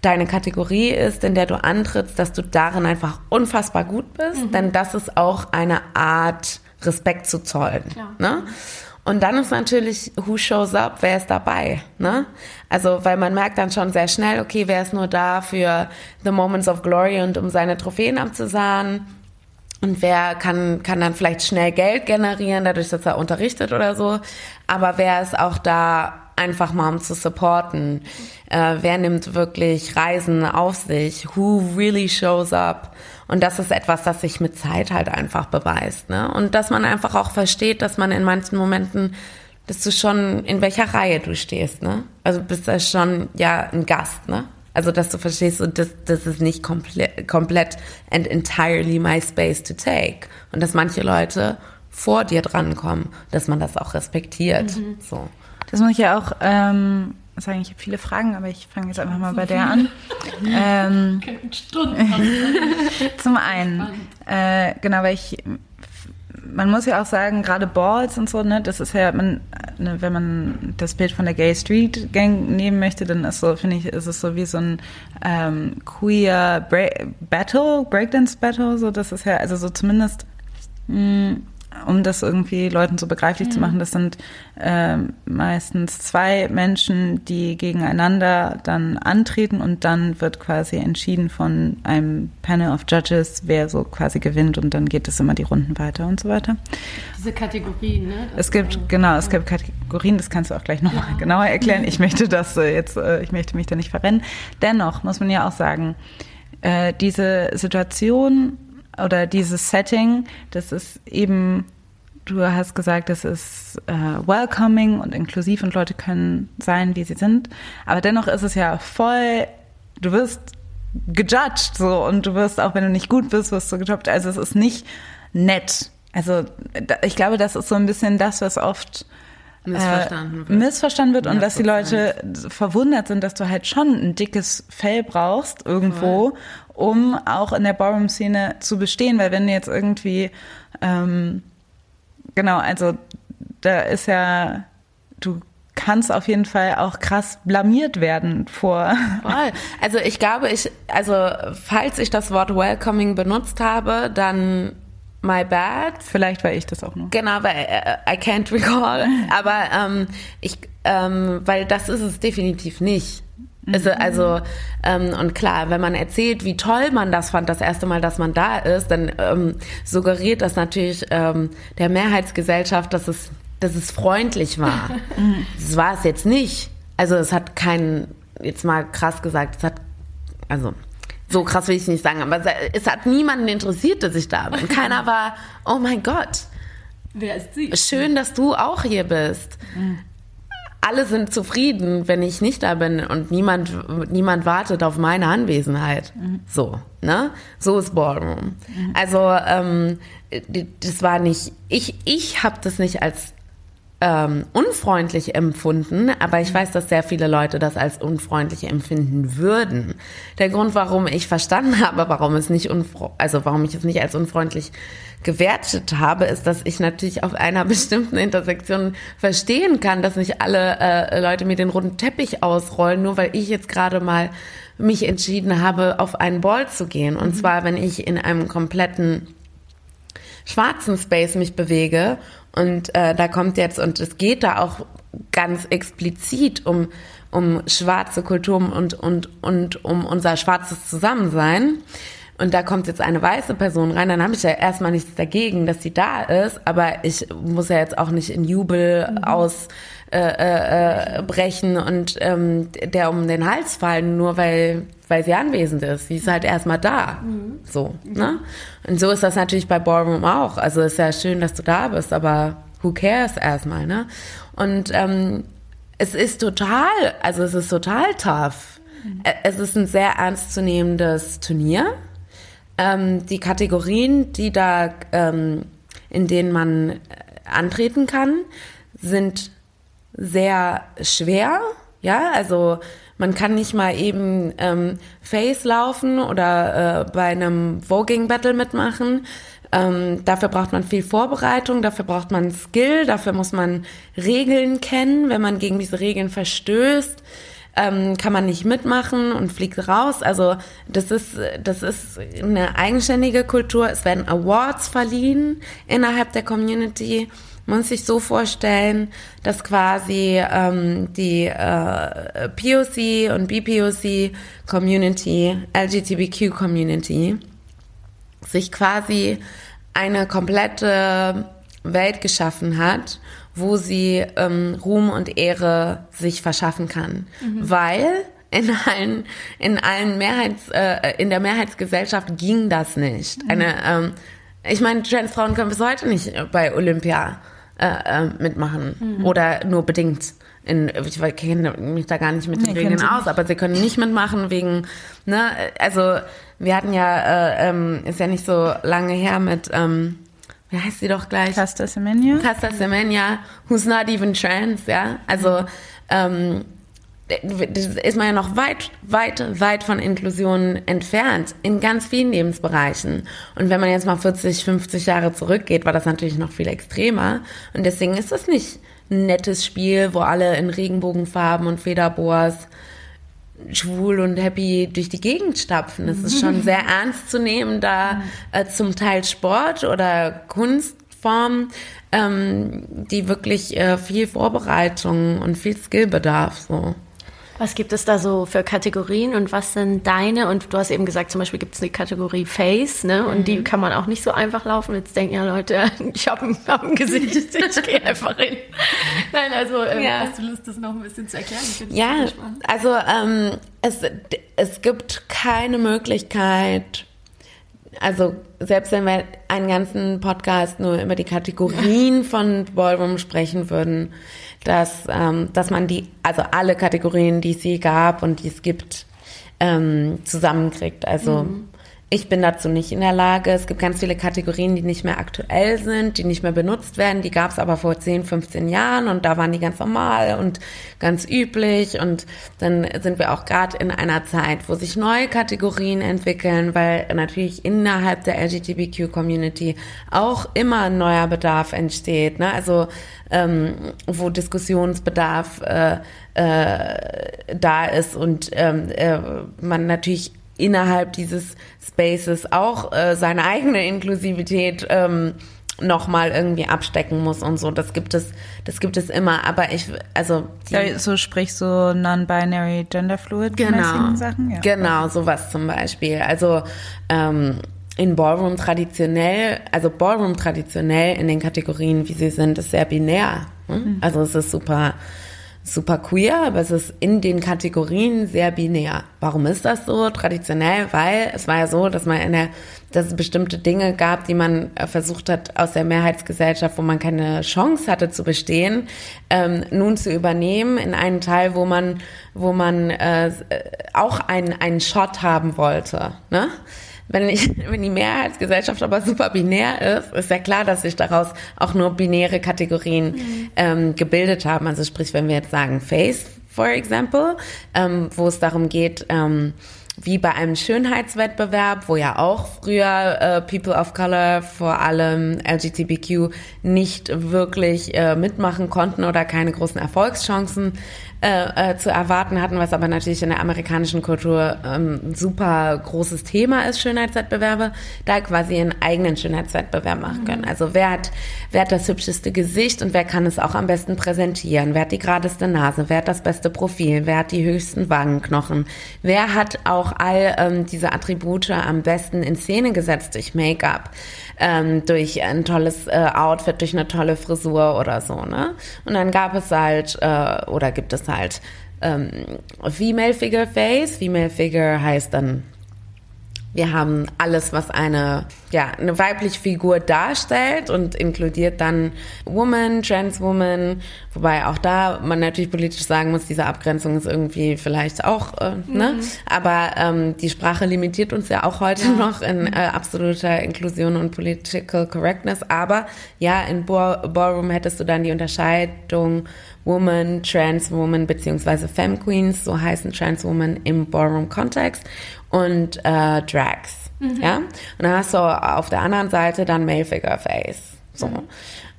deine Kategorie ist, in der du antrittst, dass du darin einfach unfassbar gut bist, mhm. denn das ist auch eine Art, Respekt zu zollen. Ne? Und dann ist natürlich, who shows up, wer ist dabei, ne? Also, weil man merkt dann schon sehr schnell, okay, wer ist nur da für the moments of glory und um seine Trophäen abzusahnen? Und wer kann, kann dann vielleicht schnell Geld generieren, dadurch, dass er unterrichtet oder so. Aber wer ist auch da einfach mal um zu supporten? Äh, wer nimmt wirklich Reisen auf sich? Who really shows up? Und das ist etwas, das sich mit Zeit halt einfach beweist. Ne? Und dass man einfach auch versteht, dass man in manchen Momenten, dass du schon, in welcher Reihe du stehst. Ne? Also bist du schon ja ein Gast. Ne? Also dass du verstehst, so, das, das ist nicht komplett, komplett and entirely my space to take. Und dass manche Leute vor dir drankommen, dass man das auch respektiert. Mhm. So. Das muss ich ja auch ähm, sagen, ich habe viele Fragen, aber ich fange jetzt einfach mal bei der an. ähm, [laughs] [laughs] zum einen, äh, genau, weil ich, man muss ja auch sagen, gerade Balls und so, ne, das ist ja, man, ne, wenn man das Bild von der Gay Street Gang nehmen möchte, dann ist so, finde ich, ist es so wie so ein ähm, queer Bra Battle, Breakdance Battle, so, das ist ja, also so zumindest mh, hm, um das irgendwie Leuten so begreiflich mhm. zu machen, das sind äh, meistens zwei Menschen, die gegeneinander dann antreten und dann wird quasi entschieden von einem Panel of Judges, wer so quasi gewinnt und dann geht es immer die Runden weiter und so weiter. Diese Kategorien, ne? Das es gibt, auch, genau, es gibt Kategorien, das kannst du auch gleich nochmal ja. genauer erklären. Ich möchte das äh, jetzt, äh, ich möchte mich da nicht verrennen. Dennoch muss man ja auch sagen, äh, diese Situation oder dieses Setting, das ist eben, du hast gesagt, das ist äh, welcoming und inklusiv und Leute können sein, wie sie sind. Aber dennoch ist es ja voll, du wirst gejudged so und du wirst auch, wenn du nicht gut bist, wirst du gejobbt. Also es ist nicht nett. Also ich glaube, das ist so ein bisschen das, was oft missverstanden wird, missverstanden wird und dass die Leute verwundert sind, dass du halt schon ein dickes Fell brauchst irgendwo, Voll um auch in der Ballroom-Szene zu bestehen, weil wenn du jetzt irgendwie, ähm, genau, also da ist ja, du kannst auf jeden Fall auch krass blamiert werden vor. Voll. Also ich glaube, ich, also falls ich das Wort welcoming benutzt habe, dann my bad. Vielleicht war ich das auch noch. Genau, weil uh, I can't recall. [laughs] Aber ähm, ich, ähm, weil das ist es definitiv nicht. Also, also ähm, und klar, wenn man erzählt, wie toll man das fand, das erste Mal, dass man da ist, dann ähm, suggeriert das natürlich ähm, der Mehrheitsgesellschaft, dass es, dass es freundlich war. [laughs] das war es jetzt nicht. Also es hat keinen, jetzt mal krass gesagt, es hat, also so krass will ich nicht sagen, aber es hat niemanden interessiert, dass ich da bin. [laughs] Keiner war, oh mein Gott. Wer ist sie? Schön, dass du auch hier bist. Mhm alle sind zufrieden, wenn ich nicht da bin und niemand, niemand wartet auf meine Anwesenheit. Mhm. So, ne? So ist Ballroom. Mhm. Also, ähm, das war nicht, ich, ich habe das nicht als ähm, unfreundlich empfunden, aber ich mhm. weiß, dass sehr viele Leute das als unfreundlich empfinden würden. Der Grund, warum ich verstanden [laughs] habe, warum es nicht also warum ich es nicht als unfreundlich gewertet habe, ist, dass ich natürlich auf einer [laughs] bestimmten Intersektion verstehen kann, dass nicht alle äh, Leute mir den runden Teppich ausrollen, nur weil ich jetzt gerade mal mich entschieden habe, auf einen Ball zu gehen. Und mhm. zwar, wenn ich in einem kompletten schwarzen Space mich bewege und äh, da kommt jetzt, und es geht da auch ganz explizit um, um schwarze Kultur und, und, und um unser schwarzes Zusammensein und da kommt jetzt eine weiße Person rein, dann habe ich ja erstmal nichts dagegen, dass sie da ist, aber ich muss ja jetzt auch nicht in Jubel mhm. aus äh, äh, brechen und ähm, der um den Hals fallen, nur weil, weil sie anwesend ist. Sie ist halt erstmal da. Mhm. So, ne? Und so ist das natürlich bei Ballroom auch. Also ist ja schön, dass du da bist, aber who cares erstmal, ne? Und ähm, es ist total, also es ist total tough. Mhm. Es ist ein sehr ernstzunehmendes Turnier ähm, die Kategorien, die da, ähm, in denen man äh, antreten kann, sind sehr schwer. Ja, also man kann nicht mal eben ähm, Face laufen oder äh, bei einem Voging Battle mitmachen. Ähm, dafür braucht man viel Vorbereitung, dafür braucht man Skill, dafür muss man Regeln kennen. Wenn man gegen diese Regeln verstößt, ähm, kann man nicht mitmachen und fliegt raus. Also das ist, das ist eine eigenständige Kultur. Es werden Awards verliehen innerhalb der Community. Man muss sich so vorstellen, dass quasi ähm, die äh, POC und BPOC Community, LGBTQ Community, sich quasi eine komplette Welt geschaffen hat, wo sie ähm, Ruhm und Ehre sich verschaffen kann. Mhm. Weil in allen, in allen Mehrheits, äh, in der Mehrheitsgesellschaft ging das nicht. Mhm. Eine, ähm, ich meine, Transfrauen können bis heute nicht bei Olympia äh, äh, mitmachen mhm. oder nur bedingt. In, ich kenne mich da gar nicht mit den nee, Regeln aus, aber sie können nicht mitmachen wegen, ne, also wir hatten ja, äh, ähm, ist ja nicht so lange her mit ähm, wie heißt sie doch gleich? Casta Semenya. Casta Semenya, who's not even trans, ja. Also ähm, ist man ja noch weit, weit, weit von Inklusion entfernt in ganz vielen Lebensbereichen. Und wenn man jetzt mal 40, 50 Jahre zurückgeht, war das natürlich noch viel extremer. Und deswegen ist das nicht ein nettes Spiel, wo alle in Regenbogenfarben und Federboas schwul und happy durch die Gegend stapfen. Es ist schon sehr [laughs] ernst zu nehmen, da äh, zum Teil Sport oder Kunst Kunstform, ähm, die wirklich äh, viel Vorbereitung und viel Skill bedarf. So. Was gibt es da so für Kategorien und was sind deine? Und du hast eben gesagt, zum Beispiel gibt es eine Kategorie Face, ne? Und mhm. die kann man auch nicht so einfach laufen. Jetzt denken ja Leute, [laughs] ich habe ein, hab ein Gesicht, [laughs] ich gehe einfach hin. Nein, also ähm, ja. hast du Lust, das noch ein bisschen zu erklären? Ja, also ähm, es, es gibt keine Möglichkeit, also selbst wenn wir einen ganzen Podcast nur über die Kategorien [laughs] von Ballroom sprechen würden, dass, ähm, dass man die, also alle Kategorien, die es je gab und die es gibt, ähm, zusammenkriegt. Also mhm. Ich bin dazu nicht in der Lage. Es gibt ganz viele Kategorien, die nicht mehr aktuell sind, die nicht mehr benutzt werden. Die gab es aber vor 10, 15 Jahren und da waren die ganz normal und ganz üblich. Und dann sind wir auch gerade in einer Zeit, wo sich neue Kategorien entwickeln, weil natürlich innerhalb der LGBTQ-Community auch immer ein neuer Bedarf entsteht. Ne? Also ähm, wo Diskussionsbedarf äh, äh, da ist und ähm, äh, man natürlich innerhalb dieses Spaces auch äh, seine eigene Inklusivität ähm, nochmal irgendwie abstecken muss und so. Das gibt es, das gibt es immer. Aber ich, also ja, so sprich so non-binary, genderfluid genau, Sachen. Ja. Genau, sowas zum Beispiel. Also ähm, in Ballroom traditionell, also Ballroom traditionell in den Kategorien, wie sie sind, ist sehr binär. Hm? Also es ist super super queer, aber es ist in den Kategorien sehr binär. Warum ist das so? Traditionell, weil es war ja so, dass man in der, dass es bestimmte Dinge gab, die man äh, versucht hat aus der Mehrheitsgesellschaft, wo man keine Chance hatte zu bestehen, ähm, nun zu übernehmen in einen Teil, wo man, wo man äh, auch einen einen Shot haben wollte. Ne? Wenn, ich, [laughs] wenn die Mehrheitsgesellschaft aber super binär ist, ist ja klar, dass sich daraus auch nur binäre Kategorien mhm. ähm, gebildet haben. Also sprich, wenn wir jetzt sagen Face, for example, ähm, wo es darum geht, ähm, wie bei einem Schönheitswettbewerb, wo ja auch früher äh, People of Color, vor allem LGBTQ, nicht wirklich äh, mitmachen konnten oder keine großen Erfolgschancen äh, äh, zu erwarten hatten, was aber natürlich in der amerikanischen Kultur ähm, super großes Thema ist, Schönheitswettbewerbe, da quasi einen eigenen Schönheitswettbewerb machen können. Mhm. Also wer hat, wer hat das hübscheste Gesicht und wer kann es auch am besten präsentieren? Wer hat die geradeste Nase? Wer hat das beste Profil? Wer hat die höchsten Wangenknochen? Wer hat auch all ähm, diese Attribute am besten in Szene gesetzt durch Make-up? ähm, durch ein tolles äh, Outfit, durch eine tolle Frisur oder so, ne? Und dann gab es halt, äh, oder gibt es halt ähm, Female Figure Face. Female Figure heißt dann wir haben alles, was eine, ja, eine weibliche Figur darstellt und inkludiert dann Woman, Trans Woman, wobei auch da man natürlich politisch sagen muss, diese Abgrenzung ist irgendwie vielleicht auch, äh, ne? mhm. ne? Aber ähm, die Sprache limitiert uns ja auch heute ja. noch in äh, absoluter Inklusion und Political Correctness. Aber ja, in Ballroom hättest du dann die Unterscheidung Woman, Trans Woman beziehungsweise Femme Queens, so heißen Trans Woman im Ballroom-Kontext und äh, Drags. Mhm. Ja? Und dann hast du auf der anderen Seite dann Male Figure Face. So. Mhm.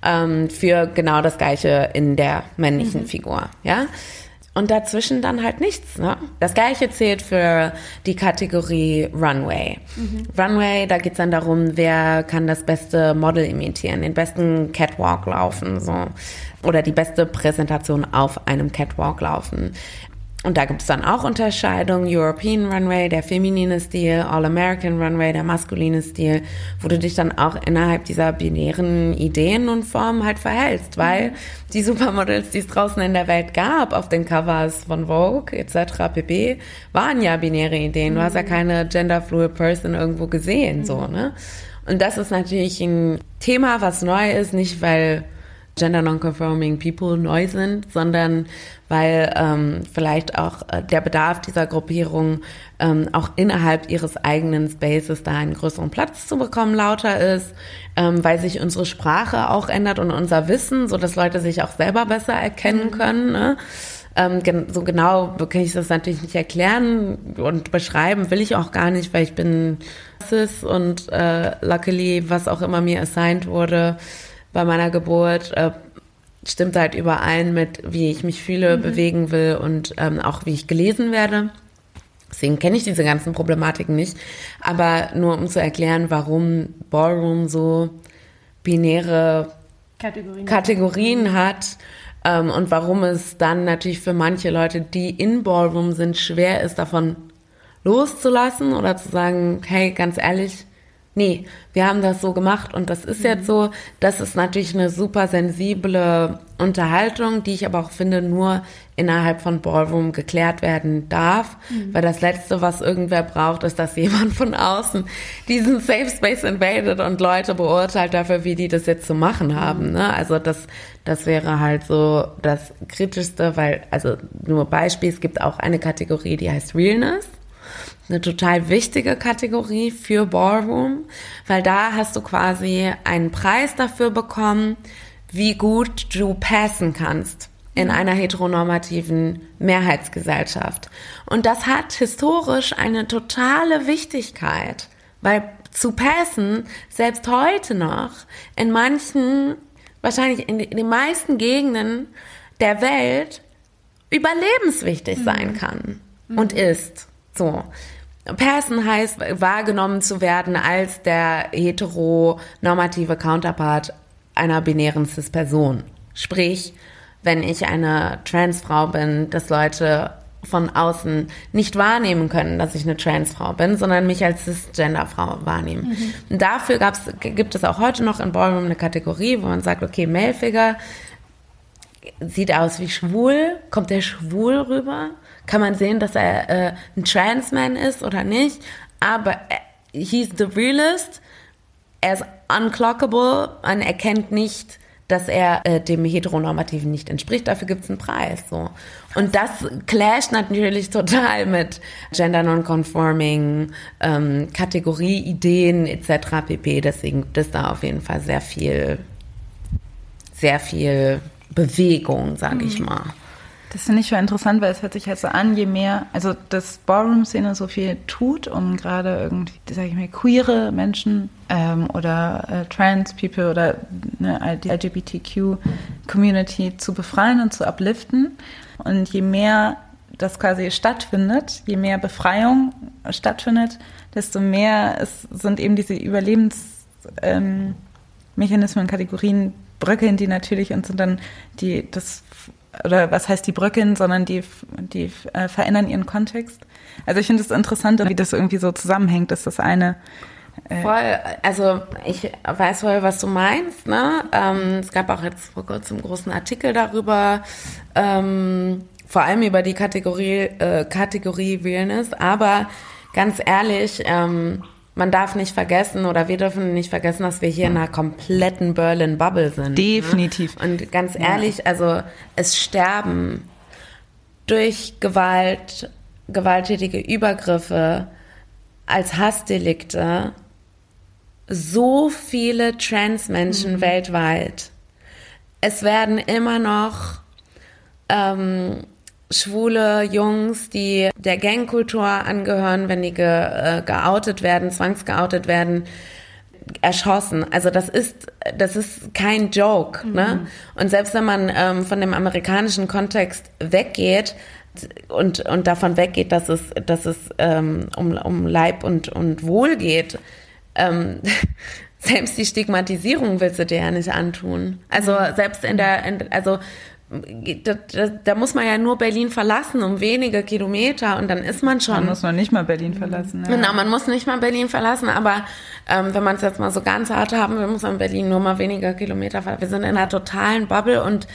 Ähm, für genau das Gleiche in der männlichen mhm. Figur. Ja? Und dazwischen dann halt nichts. Ne? Das gleiche zählt für die Kategorie Runway. Mhm. Runway, da geht's dann darum, wer kann das beste Model imitieren, den besten Catwalk laufen, so. Oder die beste Präsentation auf einem Catwalk laufen. Und da gibt es dann auch Unterscheidungen. European Runway, der feminine Stil, All-American Runway, der maskuline Stil, wo du dich dann auch innerhalb dieser binären Ideen und Formen halt verhältst, weil die Supermodels, die es draußen in der Welt gab, auf den Covers von Vogue etc. pp, waren ja binäre Ideen. Du hast ja keine genderfluid Person irgendwo gesehen, so, ne? Und das ist natürlich ein Thema, was neu ist, nicht weil Gender Non-Conforming People neu sind, sondern weil ähm, vielleicht auch äh, der Bedarf dieser Gruppierung ähm, auch innerhalb ihres eigenen Spaces da einen größeren Platz zu bekommen lauter ist, ähm, weil sich unsere Sprache auch ändert und unser Wissen, so dass Leute sich auch selber besser erkennen mhm. können. Ne? Ähm, so genau kann ich das natürlich nicht erklären und beschreiben will ich auch gar nicht, weil ich bin cis und äh, luckily, was auch immer mir assigned wurde, bei meiner Geburt äh, stimmt halt überein mit, wie ich mich fühle, mhm. bewegen will und ähm, auch wie ich gelesen werde. Deswegen kenne ich diese ganzen Problematiken nicht. Aber nur um zu erklären, warum Ballroom so binäre Kategorien. Kategorien hat ähm, und warum es dann natürlich für manche Leute, die in Ballroom sind, schwer ist, davon loszulassen oder zu sagen, hey, ganz ehrlich, nee, wir haben das so gemacht und das ist jetzt so. Das ist natürlich eine super sensible Unterhaltung, die ich aber auch finde, nur innerhalb von Ballroom geklärt werden darf. Weil das Letzte, was irgendwer braucht, ist, dass jemand von außen diesen Safe Space invadet und Leute beurteilt dafür, wie die das jetzt zu machen haben. Ne? Also das, das wäre halt so das Kritischste, weil, also nur Beispiel, es gibt auch eine Kategorie, die heißt Realness eine total wichtige Kategorie für Ballroom, weil da hast du quasi einen Preis dafür bekommen, wie gut du passen kannst in einer heteronormativen Mehrheitsgesellschaft. Und das hat historisch eine totale Wichtigkeit, weil zu passen, selbst heute noch, in manchen, wahrscheinlich in den meisten Gegenden der Welt überlebenswichtig sein kann und ist. So. Passen heißt, wahrgenommen zu werden als der heteronormative Counterpart einer binären Cis-Person. Sprich, wenn ich eine Transfrau bin, dass Leute von außen nicht wahrnehmen können, dass ich eine Transfrau bin, sondern mich als Cisgender-Frau wahrnehmen. Und dafür gibt es auch heute noch in Ballroom eine Kategorie, wo man sagt, okay, Male Figure sieht aus wie schwul, kommt der schwul rüber? Kann man sehen, dass er äh, ein Transman ist oder nicht? Aber äh, he's the realist, er ist unclockable, man erkennt nicht, dass er äh, dem Heteronormativen nicht entspricht. Dafür gibt es einen Preis. So. Und das clasht natürlich total mit Gender Nonconforming, ähm, Kategorieideen etc. pp. Deswegen gibt es da auf jeden Fall sehr viel, sehr viel Bewegung, sage ich mal. Das finde ich schon interessant, weil es hört sich halt so an, je mehr, also das Ballroom-Szene so viel tut, um gerade irgendwie, sag ich mal, queere Menschen ähm, oder äh, Trans-People oder ne, die LGBTQ-Community zu befreien und zu upliften. Und je mehr das quasi stattfindet, je mehr Befreiung stattfindet, desto mehr es sind eben diese Überlebensmechanismen, ähm, Kategorien bröckeln die natürlich und sind dann die, das oder was heißt die bröckeln, sondern die, die äh, verändern ihren Kontext. Also ich finde es interessant, wie das irgendwie so zusammenhängt, dass das eine äh Voll, also ich weiß voll, was du meinst. Ne? Ähm, es gab auch jetzt vor kurzem einen großen Artikel darüber, ähm, vor allem über die Kategorie, äh, Kategorie Realness. Aber ganz ehrlich, ähm, man darf nicht vergessen oder wir dürfen nicht vergessen, dass wir hier in einer kompletten Berlin Bubble sind. Definitiv. Ne? Und ganz ehrlich, also es sterben durch Gewalt, gewalttätige Übergriffe als Hassdelikte so viele Trans-Menschen mhm. weltweit. Es werden immer noch ähm, schwule Jungs, die der Gangkultur angehören, wenn die ge, äh, geoutet werden, zwangsgeoutet werden, erschossen. Also das ist das ist kein Joke, mhm. ne? Und selbst wenn man ähm, von dem amerikanischen Kontext weggeht und und davon weggeht, dass es dass es ähm, um um Leib und und Wohl geht, ähm, [laughs] selbst die Stigmatisierung willst du dir ja nicht antun. Also mhm. selbst in der in, also da, da, da, muss man ja nur Berlin verlassen, um wenige Kilometer und dann ist man schon. Man muss man nicht mal Berlin verlassen. Ja. Genau, man muss nicht mal Berlin verlassen, aber ähm, wenn man es jetzt mal so ganz hart haben will, muss man Berlin nur mal weniger Kilometer verlassen. Wir sind in einer totalen Bubble und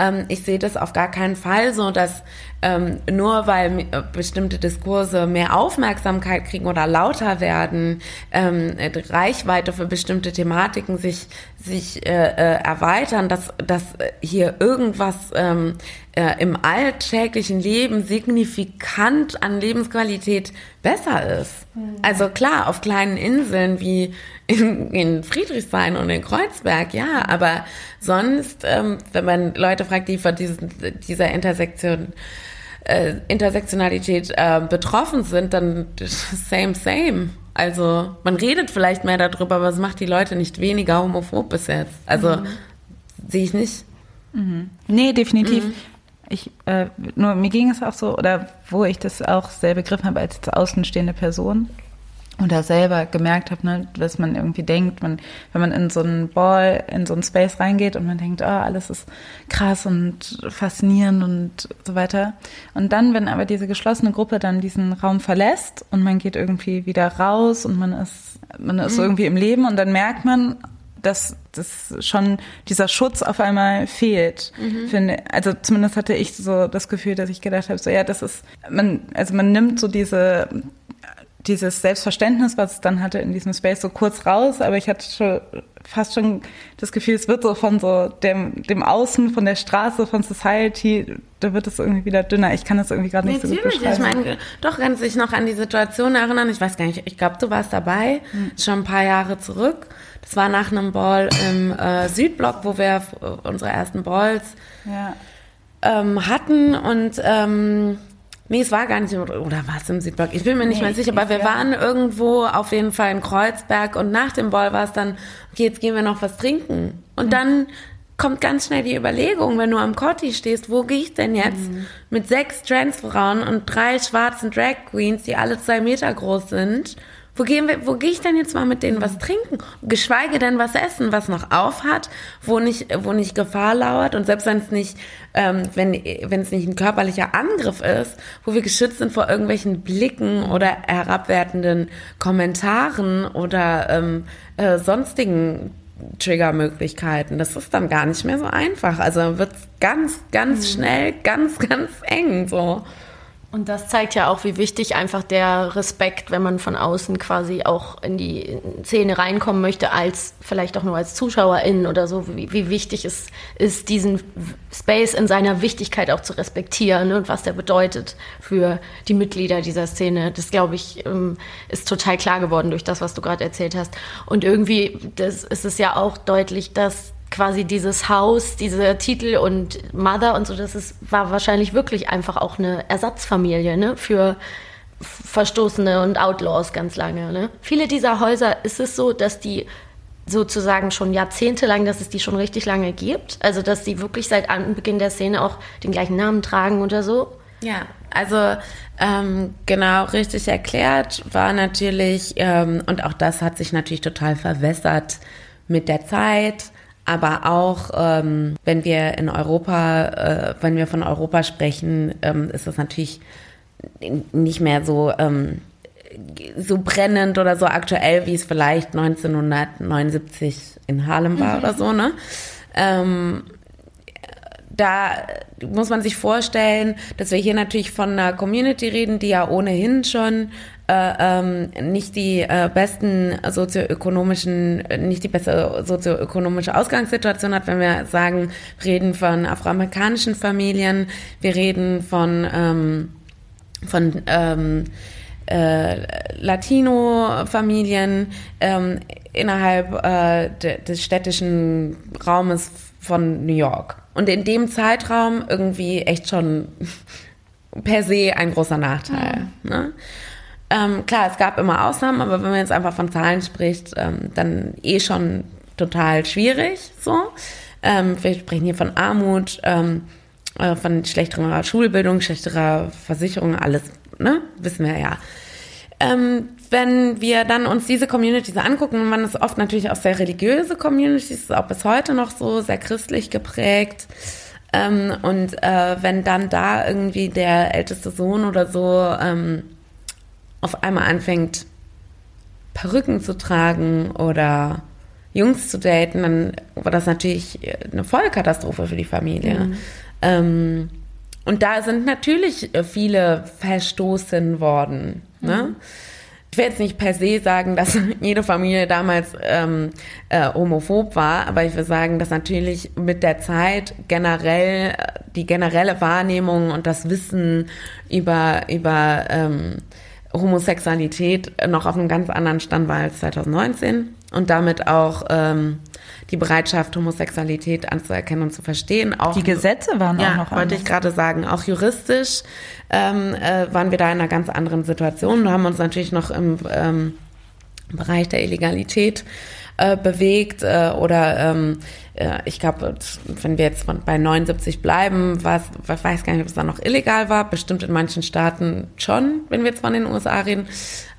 ähm, ich sehe das auf gar keinen Fall so, dass ähm, nur weil äh, bestimmte Diskurse mehr Aufmerksamkeit kriegen oder lauter werden, ähm, Reichweite für bestimmte Thematiken sich, sich äh, äh, erweitern, dass, dass hier irgendwas ähm, äh, im alltäglichen Leben signifikant an Lebensqualität besser ist. Mhm. Also klar, auf kleinen Inseln wie in, in Friedrichshain und in Kreuzberg, ja, aber sonst, ähm, wenn man Leute fragt, die von diesen, dieser Intersektion äh, Intersektionalität äh, betroffen sind, dann same, same. Also man redet vielleicht mehr darüber, aber es macht die Leute nicht weniger homophob bis jetzt. Also mhm. sehe ich nicht. Mhm. Nee, definitiv. Mhm. Ich, äh, nur mir ging es auch so, oder wo ich das auch sehr begriffen habe als außenstehende Person, oder selber gemerkt habe, ne, dass man irgendwie denkt, man, wenn man in so einen Ball, in so einen Space reingeht und man denkt, oh, alles ist krass und faszinierend und so weiter. Und dann, wenn aber diese geschlossene Gruppe dann diesen Raum verlässt und man geht irgendwie wieder raus und man ist, man ist mhm. irgendwie im Leben und dann merkt man, dass das schon dieser Schutz auf einmal fehlt. Mhm. Finde, also zumindest hatte ich so das Gefühl, dass ich gedacht habe, so ja, das ist man, also man nimmt so diese dieses Selbstverständnis, was es dann hatte in diesem Space, so kurz raus, aber ich hatte schon fast schon das Gefühl, es wird so von so dem, dem Außen, von der Straße, von Society, da wird es irgendwie wieder dünner. Ich kann das irgendwie gerade nicht Natürlich, so gut beschreiben. Ich meine, doch kann sich noch an die Situation erinnern. Ich weiß gar nicht, ich glaube, du warst dabei, hm. schon ein paar Jahre zurück. Das war nach einem Ball im äh, Südblock, wo wir unsere ersten Balls ja. ähm, hatten und ähm, Nee, es war gar nicht, oder war es im Südblock? Ich bin mir nicht nee, mehr sicher, aber wir ja. waren irgendwo auf jeden Fall in Kreuzberg und nach dem Ball war es dann, okay, jetzt gehen wir noch was trinken. Und mhm. dann kommt ganz schnell die Überlegung, wenn du am Cotti stehst, wo gehe ich denn jetzt mhm. mit sechs Transfrauen und drei schwarzen Drag Queens, die alle zwei Meter groß sind wo gehen wir, wo gehe ich denn jetzt mal mit denen was trinken? Geschweige denn was essen, was noch auf hat, wo nicht, wo nicht Gefahr lauert und selbst wenn es nicht, ähm, wenn, wenn es nicht ein körperlicher Angriff ist, wo wir geschützt sind vor irgendwelchen Blicken oder herabwertenden Kommentaren oder ähm, äh, sonstigen Triggermöglichkeiten. Das ist dann gar nicht mehr so einfach. Also wird ganz, ganz mhm. schnell, ganz, ganz eng so. Und das zeigt ja auch, wie wichtig einfach der Respekt, wenn man von außen quasi auch in die Szene reinkommen möchte, als vielleicht auch nur als Zuschauerin oder so, wie, wie wichtig es ist, diesen Space in seiner Wichtigkeit auch zu respektieren und was der bedeutet für die Mitglieder dieser Szene. Das, glaube ich, ähm, ist total klar geworden durch das, was du gerade erzählt hast. Und irgendwie das ist es ja auch deutlich, dass quasi dieses Haus, diese Titel und Mother und so, das ist, war wahrscheinlich wirklich einfach auch eine Ersatzfamilie ne, für Verstoßene und Outlaws ganz lange. Ne? Viele dieser Häuser ist es so, dass die sozusagen schon jahrzehntelang, dass es die schon richtig lange gibt. Also dass die wirklich seit Anbeginn der Szene auch den gleichen Namen tragen oder so. Ja, also ähm, genau richtig erklärt war natürlich, ähm, und auch das hat sich natürlich total verwässert mit der Zeit aber auch ähm, wenn wir in Europa, äh, wenn wir von Europa sprechen, ähm, ist das natürlich nicht mehr so ähm, so brennend oder so aktuell, wie es vielleicht 1979 in Harlem war oder so, ne? Ähm, da muss man sich vorstellen, dass wir hier natürlich von einer Community reden, die ja ohnehin schon ähm, nicht die äh, besten sozioökonomischen, nicht die beste sozioökonomische Ausgangssituation hat, wenn wir sagen, wir reden von afroamerikanischen Familien, wir reden von, ähm, von ähm, äh, Latino-Familien ähm, innerhalb äh, de, des städtischen Raumes von New York. Und in dem Zeitraum irgendwie echt schon [laughs] per se ein großer Nachteil. Mhm. Ne? Ähm, klar, es gab immer Ausnahmen, aber wenn man jetzt einfach von Zahlen spricht, ähm, dann eh schon total schwierig. So, ähm, wir sprechen hier von Armut, ähm, äh, von schlechterer Schulbildung, schlechterer Versicherung, alles, ne, wissen wir ja. Ähm, wenn wir dann uns diese Communities angucken, man ist oft natürlich auch sehr religiöse Communities, auch bis heute noch so sehr christlich geprägt. Ähm, und äh, wenn dann da irgendwie der älteste Sohn oder so auf einmal anfängt, Perücken zu tragen oder Jungs zu daten, dann war das natürlich eine Vollkatastrophe für die Familie. Mhm. Ähm, und da sind natürlich viele verstoßen worden. Ne? Mhm. Ich will jetzt nicht per se sagen, dass [laughs] jede Familie damals ähm, äh, homophob war, aber ich will sagen, dass natürlich mit der Zeit generell die generelle Wahrnehmung und das Wissen über, über ähm, Homosexualität noch auf einem ganz anderen Stand war als 2019 und damit auch ähm, die Bereitschaft, Homosexualität anzuerkennen und zu verstehen. Auch, die Gesetze waren ja, auch noch wollte ich gerade sagen. Auch juristisch ähm, äh, waren wir da in einer ganz anderen Situation. Wir haben uns natürlich noch im ähm, Bereich der Illegalität äh, bewegt äh, oder ähm, äh, ich glaube, wenn wir jetzt bei 79 bleiben, was, was weiß gar nicht, ob es da noch illegal war, bestimmt in manchen Staaten schon, wenn wir jetzt von den USA reden.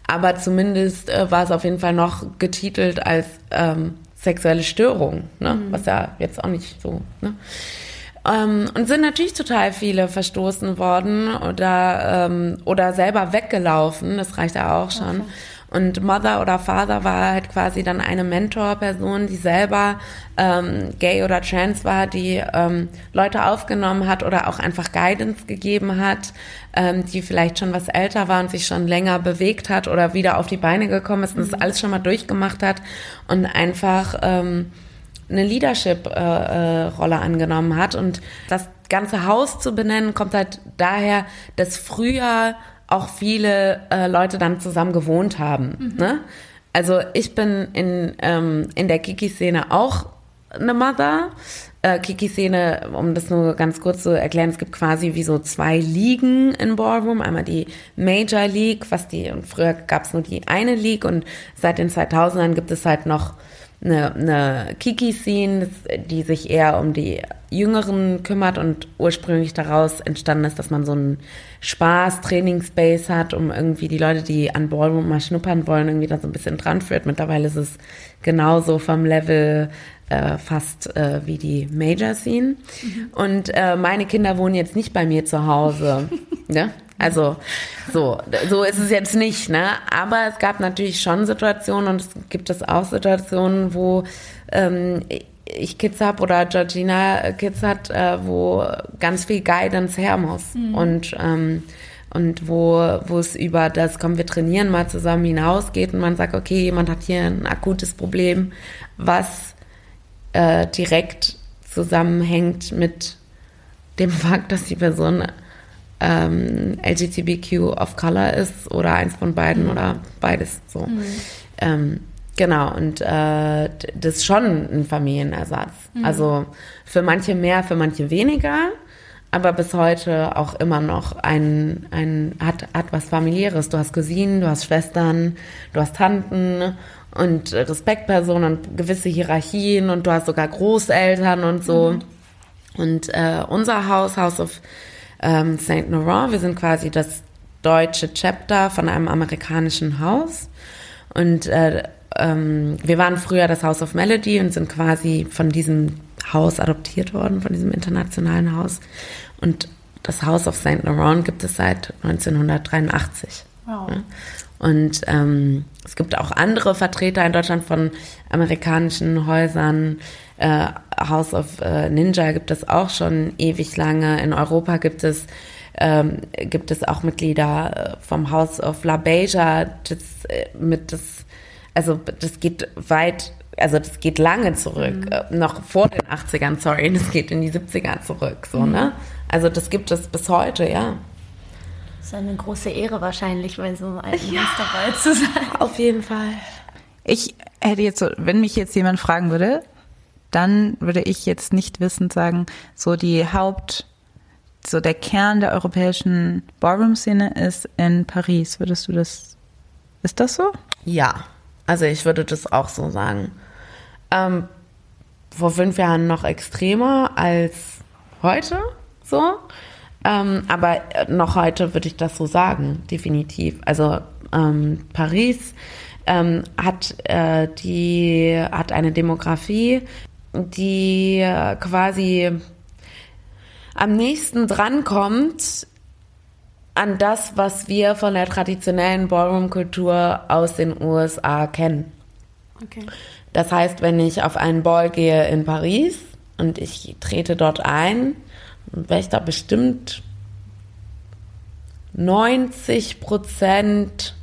aber zumindest äh, war es auf jeden Fall noch getitelt als ähm, sexuelle Störung, ne? Mhm. was ja jetzt auch nicht so. Ne? Ähm, und sind natürlich total viele verstoßen worden oder, ähm, oder selber weggelaufen, das reicht ja auch schon. Okay. Und Mother oder Father war halt quasi dann eine Mentorperson, die selber ähm, gay oder trans war, die ähm, Leute aufgenommen hat oder auch einfach Guidance gegeben hat, ähm, die vielleicht schon was älter war und sich schon länger bewegt hat oder wieder auf die Beine gekommen ist und das mhm. alles schon mal durchgemacht hat und einfach ähm, eine Leadership-Rolle äh, äh, angenommen hat. Und das ganze Haus zu benennen, kommt halt daher, dass früher auch viele äh, Leute dann zusammen gewohnt haben. Mhm. Ne? Also ich bin in, ähm, in der Kiki-Szene auch eine Mother. Äh, Kiki-Szene, um das nur ganz kurz zu erklären, es gibt quasi wie so zwei Ligen in Ballroom. Einmal die Major League, was die, und früher gab es nur die eine League und seit den 2000ern gibt es halt noch eine, eine Kiki-Scene, die sich eher um die Jüngeren kümmert und ursprünglich daraus entstanden ist, dass man so einen Spaß-Training-Space hat, um irgendwie die Leute, die an Ballroom mal schnuppern wollen, irgendwie da so ein bisschen dran führt. Mittlerweile ist es genauso vom Level äh, fast äh, wie die Major-Scene. Mhm. Und äh, meine Kinder wohnen jetzt nicht bei mir zu Hause. [laughs] ne? Also so, so ist es jetzt nicht, ne? Aber es gab natürlich schon Situationen und es gibt es auch Situationen, wo ähm, ich Kids habe oder Georgina Kids hat, äh, wo ganz viel Guidance her muss mhm. und ähm, und wo, wo es über das, komm, wir trainieren mal zusammen hinausgeht und man sagt, okay, jemand hat hier ein akutes Problem, was äh, direkt zusammenhängt mit dem [laughs] Fakt, dass die Person ähm, LGBTQ of Color ist oder eins von beiden mhm. oder beides so. Mhm. Ähm, genau, und äh, das ist schon ein Familienersatz. Mhm. Also für manche mehr, für manche weniger, aber bis heute auch immer noch ein, ein hat, hat was familiäres. Du hast Cousinen, du hast Schwestern, du hast Tanten und Respektpersonen und gewisse Hierarchien und du hast sogar Großeltern und so. Mhm. Und äh, unser Haus, House of ähm, Saint Laurent. Wir sind quasi das deutsche Chapter von einem amerikanischen Haus. Und äh, ähm, wir waren früher das House of Melody und sind quasi von diesem Haus adoptiert worden, von diesem internationalen Haus. Und das House of Saint Laurent gibt es seit 1983. Wow. Und ähm, es gibt auch andere Vertreter in Deutschland von amerikanischen Häusern. Äh, House of äh, Ninja gibt es auch schon ewig lange. In Europa gibt es ähm, gibt es auch Mitglieder äh, vom House of La Beja. Das, äh, mit das, also das geht weit, also das geht lange zurück, mhm. Äh, noch vor den 80ern, sorry, das geht in die 70er zurück, so, mhm. ne? Also das gibt es bis heute, ja ist eine große Ehre wahrscheinlich, bei so einem alten ja, dabei zu sein. Auf jeden Fall. Ich hätte jetzt so, wenn mich jetzt jemand fragen würde, dann würde ich jetzt nicht wissend sagen, so die Haupt, so der Kern der europäischen Ballroom-Szene ist in Paris. Würdest du das, ist das so? Ja, also ich würde das auch so sagen. Ähm, vor fünf Jahren noch extremer als heute, so. Ähm, aber noch heute würde ich das so sagen, definitiv. Also ähm, Paris ähm, hat äh, die hat eine Demografie, die äh, quasi am nächsten drankommt an das, was wir von der traditionellen Ballroom-Kultur aus den USA kennen. Okay. Das heißt, wenn ich auf einen Ball gehe in Paris und ich trete dort ein, wäre ich da bestimmt 90 Prozent,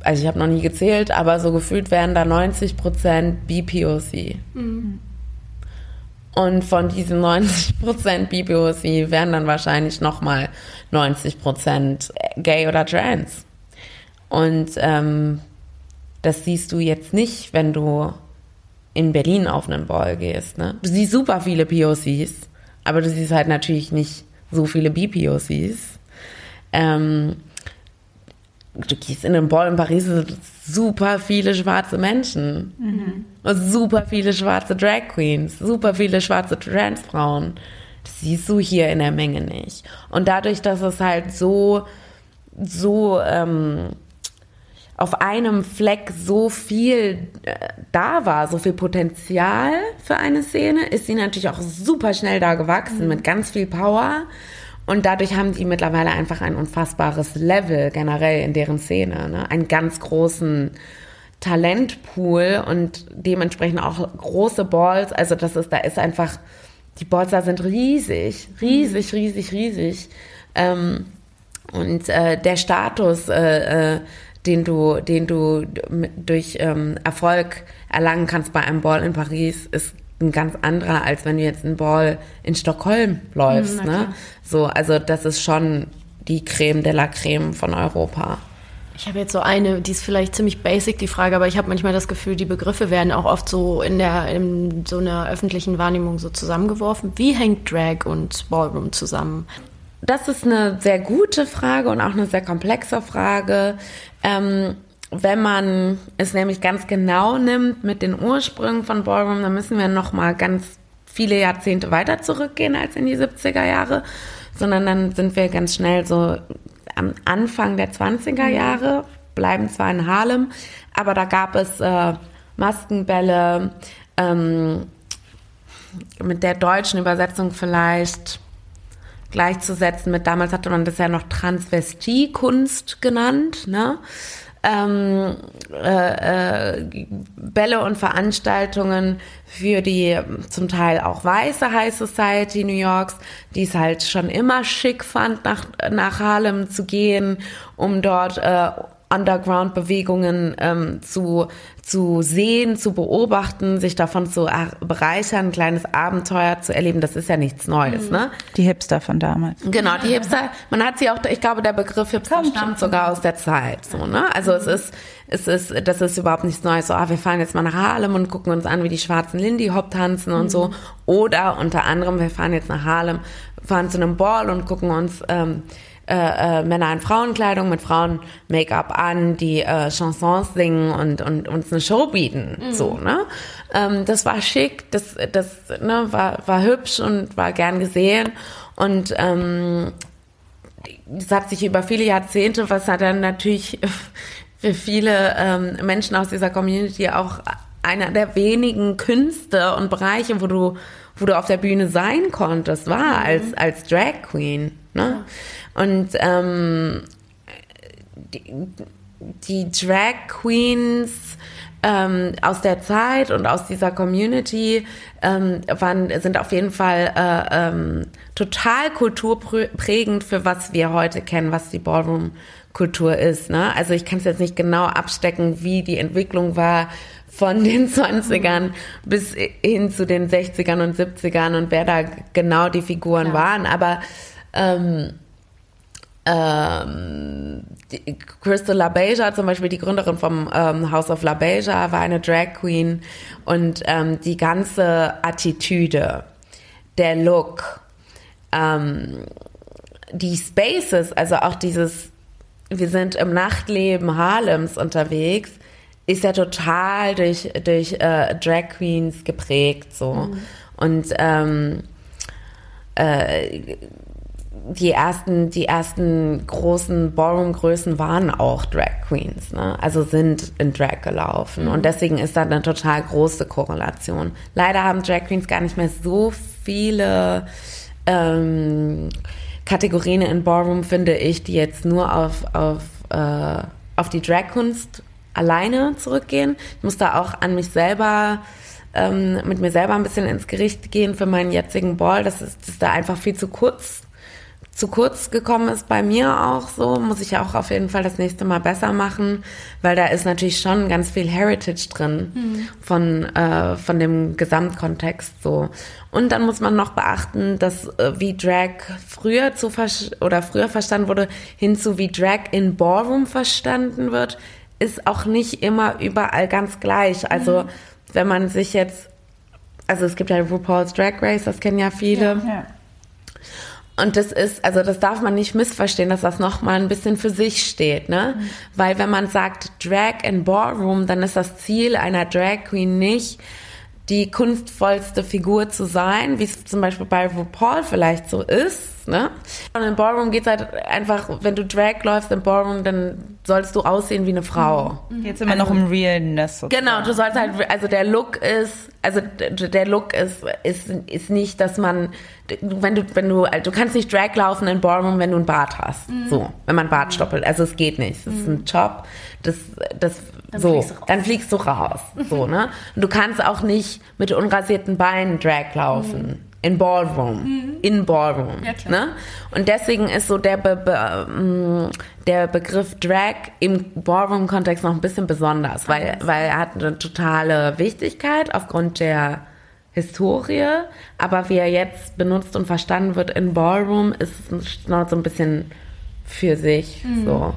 also ich habe noch nie gezählt, aber so gefühlt wären da 90 Prozent BPOC. Mhm. Und von diesen 90 Prozent BPOC wären dann wahrscheinlich nochmal 90 Prozent gay oder trans. Und ähm, das siehst du jetzt nicht, wenn du in Berlin auf einen Ball gehst. Ne? Du siehst super viele POCs, aber du siehst halt natürlich nicht so viele BPOCs. Ähm, du gehst in einen Ball in Paris, sind super viele schwarze Menschen. Mhm. Und super viele schwarze Drag Queens, super viele schwarze Transfrauen. Das siehst du hier in der Menge nicht. Und dadurch, dass es halt so so ähm, auf einem Fleck so viel äh, da war, so viel Potenzial für eine Szene, ist sie natürlich auch super schnell da gewachsen mit ganz viel Power. Und dadurch haben die mittlerweile einfach ein unfassbares Level generell in deren Szene, ne? einen ganz großen Talentpool und dementsprechend auch große Balls. Also das ist, da ist einfach, die Balls da sind riesig, riesig, riesig, riesig. Ähm, und äh, der Status, äh, äh, den du, den du durch ähm, Erfolg erlangen kannst bei einem Ball in Paris, ist ein ganz anderer, als wenn du jetzt einen Ball in Stockholm läufst. Mhm, ne? So, also das ist schon die Creme de la Creme von Europa. Ich habe jetzt so eine, die ist vielleicht ziemlich basic, die Frage, aber ich habe manchmal das Gefühl, die Begriffe werden auch oft so in der in so einer öffentlichen Wahrnehmung so zusammengeworfen. Wie hängt Drag und Ballroom zusammen? Das ist eine sehr gute Frage und auch eine sehr komplexe Frage. Ähm, wenn man es nämlich ganz genau nimmt mit den Ursprüngen von Ballroom, dann müssen wir noch mal ganz viele Jahrzehnte weiter zurückgehen als in die 70er Jahre, sondern dann sind wir ganz schnell so am Anfang der 20er mhm. Jahre, bleiben zwar in Harlem, aber da gab es äh, Maskenbälle, ähm, mit der deutschen Übersetzung vielleicht gleichzusetzen mit, damals hatte man das ja noch Transvestiekunst genannt, ne? Ähm, äh, äh, Bälle und Veranstaltungen für die zum Teil auch weiße High Society New Yorks, die es halt schon immer schick fand, nach, nach Harlem zu gehen, um dort äh, Underground-Bewegungen ähm, zu, zu sehen, zu beobachten, sich davon zu bereichern, ein kleines Abenteuer zu erleben, das ist ja nichts Neues, mhm. ne? Die Hipster von damals. Genau, die Hipster, man hat sie auch, ich glaube, der Begriff Hipster Kommt stammt sogar aus der Zeit, so, ne? Also es ist, es ist, das ist überhaupt nichts Neues, so, ah, wir fahren jetzt mal nach Harlem und gucken uns an, wie die schwarzen Lindy Hop tanzen und mhm. so. Oder unter anderem, wir fahren jetzt nach Harlem, fahren zu einem Ball und gucken uns, ähm, äh, äh, Männer in Frauenkleidung mit Frauen-Make-up an, die äh, Chansons singen und, und uns eine Show bieten. Mhm. So, ne? Ähm, das war schick, das, das ne, war, war hübsch und war gern gesehen. Und ähm, das hat sich über viele Jahrzehnte, was hat dann natürlich [laughs] für viele ähm, Menschen aus dieser Community auch einer der wenigen Künste und Bereiche, wo du, wo du auf der Bühne sein konntest, war mhm. als, als Drag Queen. Ne? Ja. Und ähm, die, die Drag Queens ähm, aus der Zeit und aus dieser Community ähm, waren, sind auf jeden Fall äh, ähm, total kulturprägend für was wir heute kennen, was die Ballroom-Kultur ist. Ne? Also ich kann es jetzt nicht genau abstecken, wie die Entwicklung war von den 20ern bis hin zu den 60ern und 70ern und wer da genau die Figuren ja. waren. Aber ähm, ähm, Crystal LaBeija, zum Beispiel die Gründerin vom ähm, House of LaBeija, war eine Drag Queen und ähm, die ganze Attitüde, der Look, ähm, die Spaces, also auch dieses, wir sind im Nachtleben Harlems unterwegs, ist ja total durch, durch äh, Drag Queens geprägt so. Mhm. Und ähm, äh, die ersten, die ersten großen Ballroom-Größen waren auch Drag Queens, ne? Also sind in Drag gelaufen. Mhm. Und deswegen ist da eine total große Korrelation. Leider haben Drag Queens gar nicht mehr so viele ähm, Kategorien in Ballroom, finde ich, die jetzt nur auf, auf, äh, auf die Drag-Kunst alleine zurückgehen. Ich muss da auch an mich selber ähm, mit mir selber ein bisschen ins Gericht gehen für meinen jetzigen Ball. Das ist, das ist da einfach viel zu kurz zu kurz gekommen ist bei mir auch so, muss ich auch auf jeden Fall das nächste Mal besser machen, weil da ist natürlich schon ganz viel Heritage drin mhm. von, äh, von dem Gesamtkontext so. Und dann muss man noch beachten, dass äh, wie Drag früher zu oder früher verstanden wurde, hinzu wie Drag in Ballroom verstanden wird, ist auch nicht immer überall ganz gleich. Also mhm. wenn man sich jetzt, also es gibt ja RuPaul's Drag Race, das kennen ja viele. Ja, ja. Und das ist, also das darf man nicht missverstehen, dass das nochmal ein bisschen für sich steht, ne? Mhm. Weil wenn man sagt Drag in Ballroom, dann ist das Ziel einer Drag Queen nicht, die kunstvollste Figur zu sein, wie es zum Beispiel bei RuPaul vielleicht so ist, ne? Und im Ballroom geht's halt einfach, wenn du Drag läufst im Ballroom, dann sollst du aussehen wie eine Frau. Jetzt immer noch im Realness. sozusagen. Genau, du sollst halt, also der Look ist, also der Look ist, ist, ist nicht, dass man, wenn du, wenn du, also du kannst nicht Drag laufen in Ballroom, wenn du einen Bart hast. So, wenn man Bart stoppelt. Also es geht nicht. Es ist ein Job, das, das, so, fliegst du raus. dann fliegst du raus. So, ne? Und du kannst auch nicht mit unrasierten Beinen Drag laufen. In Ballroom. In Ballroom. Ja. Ne? Und deswegen ist so der, Be Be ähm, der Begriff Drag im Ballroom-Kontext noch ein bisschen besonders, weil, weil er hat eine totale Wichtigkeit aufgrund der Historie, aber wie er jetzt benutzt und verstanden wird in Ballroom, ist es noch so ein bisschen für sich so.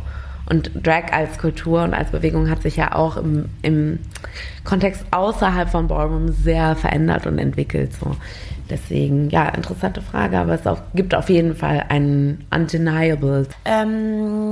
Und Drag als Kultur und als Bewegung hat sich ja auch im, im Kontext außerhalb von Ballroom sehr verändert und entwickelt. So. Deswegen, ja, interessante Frage, aber es auf, gibt auf jeden Fall einen Undeniable. ähm,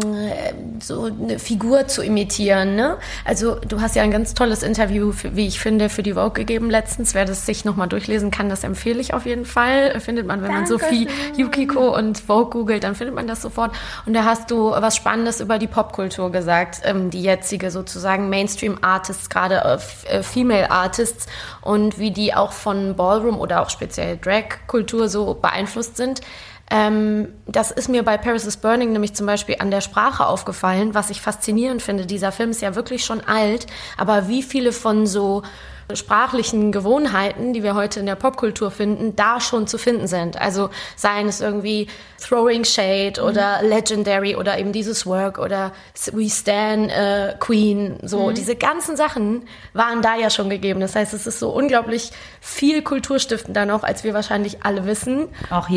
so eine Figur zu imitieren. Ne? Also du hast ja ein ganz tolles Interview, für, wie ich finde, für die Vogue gegeben letztens. Wer das sich nochmal durchlesen kann, das empfehle ich auf jeden Fall. Findet man, wenn man Sophie Yukiko und Vogue googelt, dann findet man das sofort. Und da hast du was Spannendes über die Popkultur gesagt, ähm, die jetzige sozusagen Mainstream-Artists, gerade äh, äh, Female Artists und wie die auch von Ballroom oder auch speziell Drag-Kultur so beeinflusst sind. Ähm, das ist mir bei Paris is Burning nämlich zum Beispiel an der Sprache aufgefallen, was ich faszinierend finde. Dieser Film ist ja wirklich schon alt, aber wie viele von so sprachlichen Gewohnheiten, die wir heute in der Popkultur finden, da schon zu finden sind. Also seien es irgendwie Throwing Shade oder Legendary oder eben dieses Work oder We Stan äh, Queen. So diese ganzen Sachen waren da ja schon gegeben. Das heißt, es ist so unglaublich viel kulturstiftender noch, als wir wahrscheinlich alle wissen. Auch.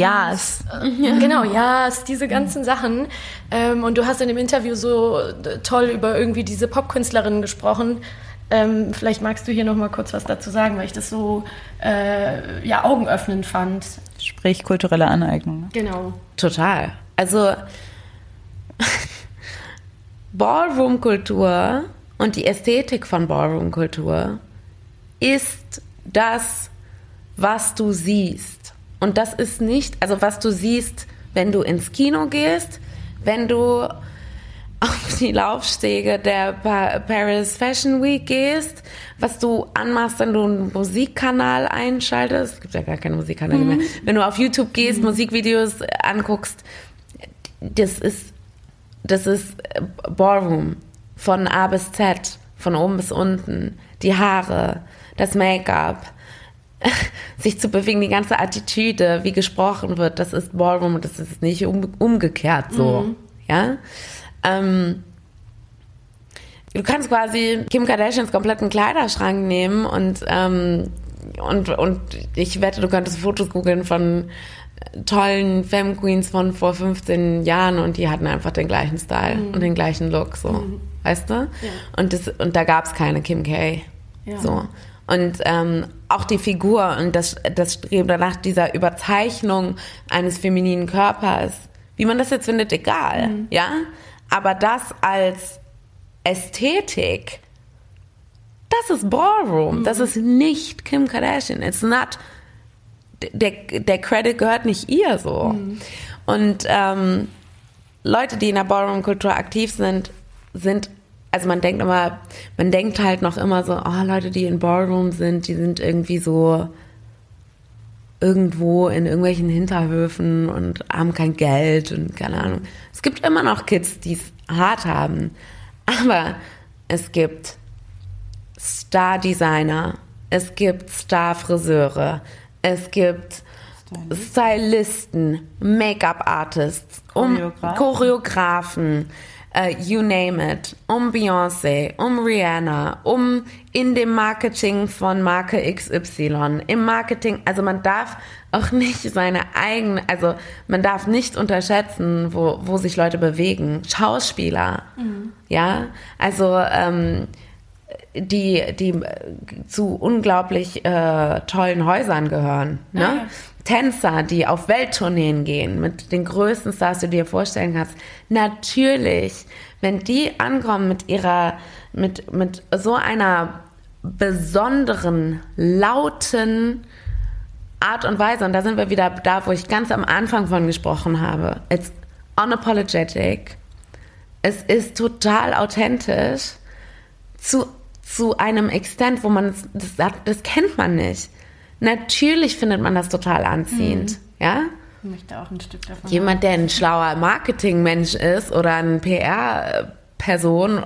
Genau, ja, es diese ganzen Sachen. Ähm, und du hast in dem Interview so äh, toll über irgendwie diese Popkünstlerinnen gesprochen. Ähm, vielleicht magst du hier noch mal kurz was dazu sagen, weil ich das so äh, ja augenöffnend fand. Sprich kulturelle Aneignung. ne? Genau. Total. Also [laughs] Ballroom-Kultur und die Ästhetik von Ballroom-Kultur ist das, was du siehst. Und das ist nicht, also was du siehst, wenn du ins Kino gehst, wenn du die Laufstege der Pa- Paris Fashion Week gehst, was du anmachst, wenn du einen Musikkanal einschaltest, es gibt ja gar keine Musikkanäle mehr, wenn du auf YouTube gehst, Musikvideos äh, anguckst, das ist, das ist äh, Ballroom von A bis Z, von oben bis unten, die Haare, das Make-up, [laughs] sich zu bewegen, die ganze Attitüde, wie gesprochen wird, das ist Ballroom und das ist nicht um, umgekehrt so, ja. Ähm, du kannst quasi Kim Kardashians kompletten Kleiderschrank nehmen und, ähm, und, und ich wette, du könntest Fotos googeln von tollen Femme Queens von vor 15 Jahren und die hatten einfach den gleichen Style und den gleichen Look, so. Weißt du? Und, das, und da gab es keine Kim K. Ja. So. Und ähm, auch die Figur und das, das Streben danach dieser Überzeichnung eines femininen Körpers, wie man das jetzt findet, egal. Ja? Aber das als Ästhetik, das ist Ballroom. Das ist nicht Kim Kardashian. It's not. Der, der Credit gehört nicht ihr so. Und ähm, Leute, die in der Ballroom-Kultur aktiv sind, sind, also man denkt immer, man denkt halt noch immer so, oh, Leute, die in Ballroom sind, die sind irgendwie so irgendwo in irgendwelchen Hinterhöfen und haben kein Geld und keine Ahnung. Es gibt immer noch Kids, die es hart haben, aber es gibt Star-Designer, es gibt Star-Friseure, es gibt Stylisten, Make-up-Artists, um Choreografen. Choreografen, äh, you name it, um Beyoncé, um Rihanna, um in dem Marketing von Marke XY, im Marketing, also man darf auch nicht seine eigene, also man darf nicht unterschätzen, wo, wo sich Leute bewegen. Schauspieler, ja, also ähm, die, die zu unglaublich äh, tollen Häusern gehören. Ne? Tänzer, die auf Welttourneen gehen, mit den größten Stars, die du dir vorstellen kannst. Natürlich, wenn die ankommen mit ihrer, mit, mit so einer besonderen, lauten Art und Weise, und da sind wir wieder da, wo ich ganz am Anfang von gesprochen habe. It's unapologetic. Es ist total authentisch zu, zu einem Extent, wo man das, das, das kennt man nicht. Natürlich findet man das total anziehend, mhm. ja? Ich möchte auch ein Stück davon. Jemand, der ein schlauer Marketingmensch ist oder ein PR-Person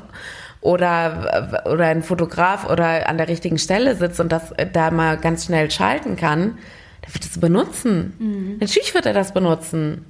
oder, oder ein Fotograf oder an der richtigen Stelle sitzt und das da mal ganz schnell schalten kann, der wird es benutzen. Mhm. Natürlich wird er das benutzen.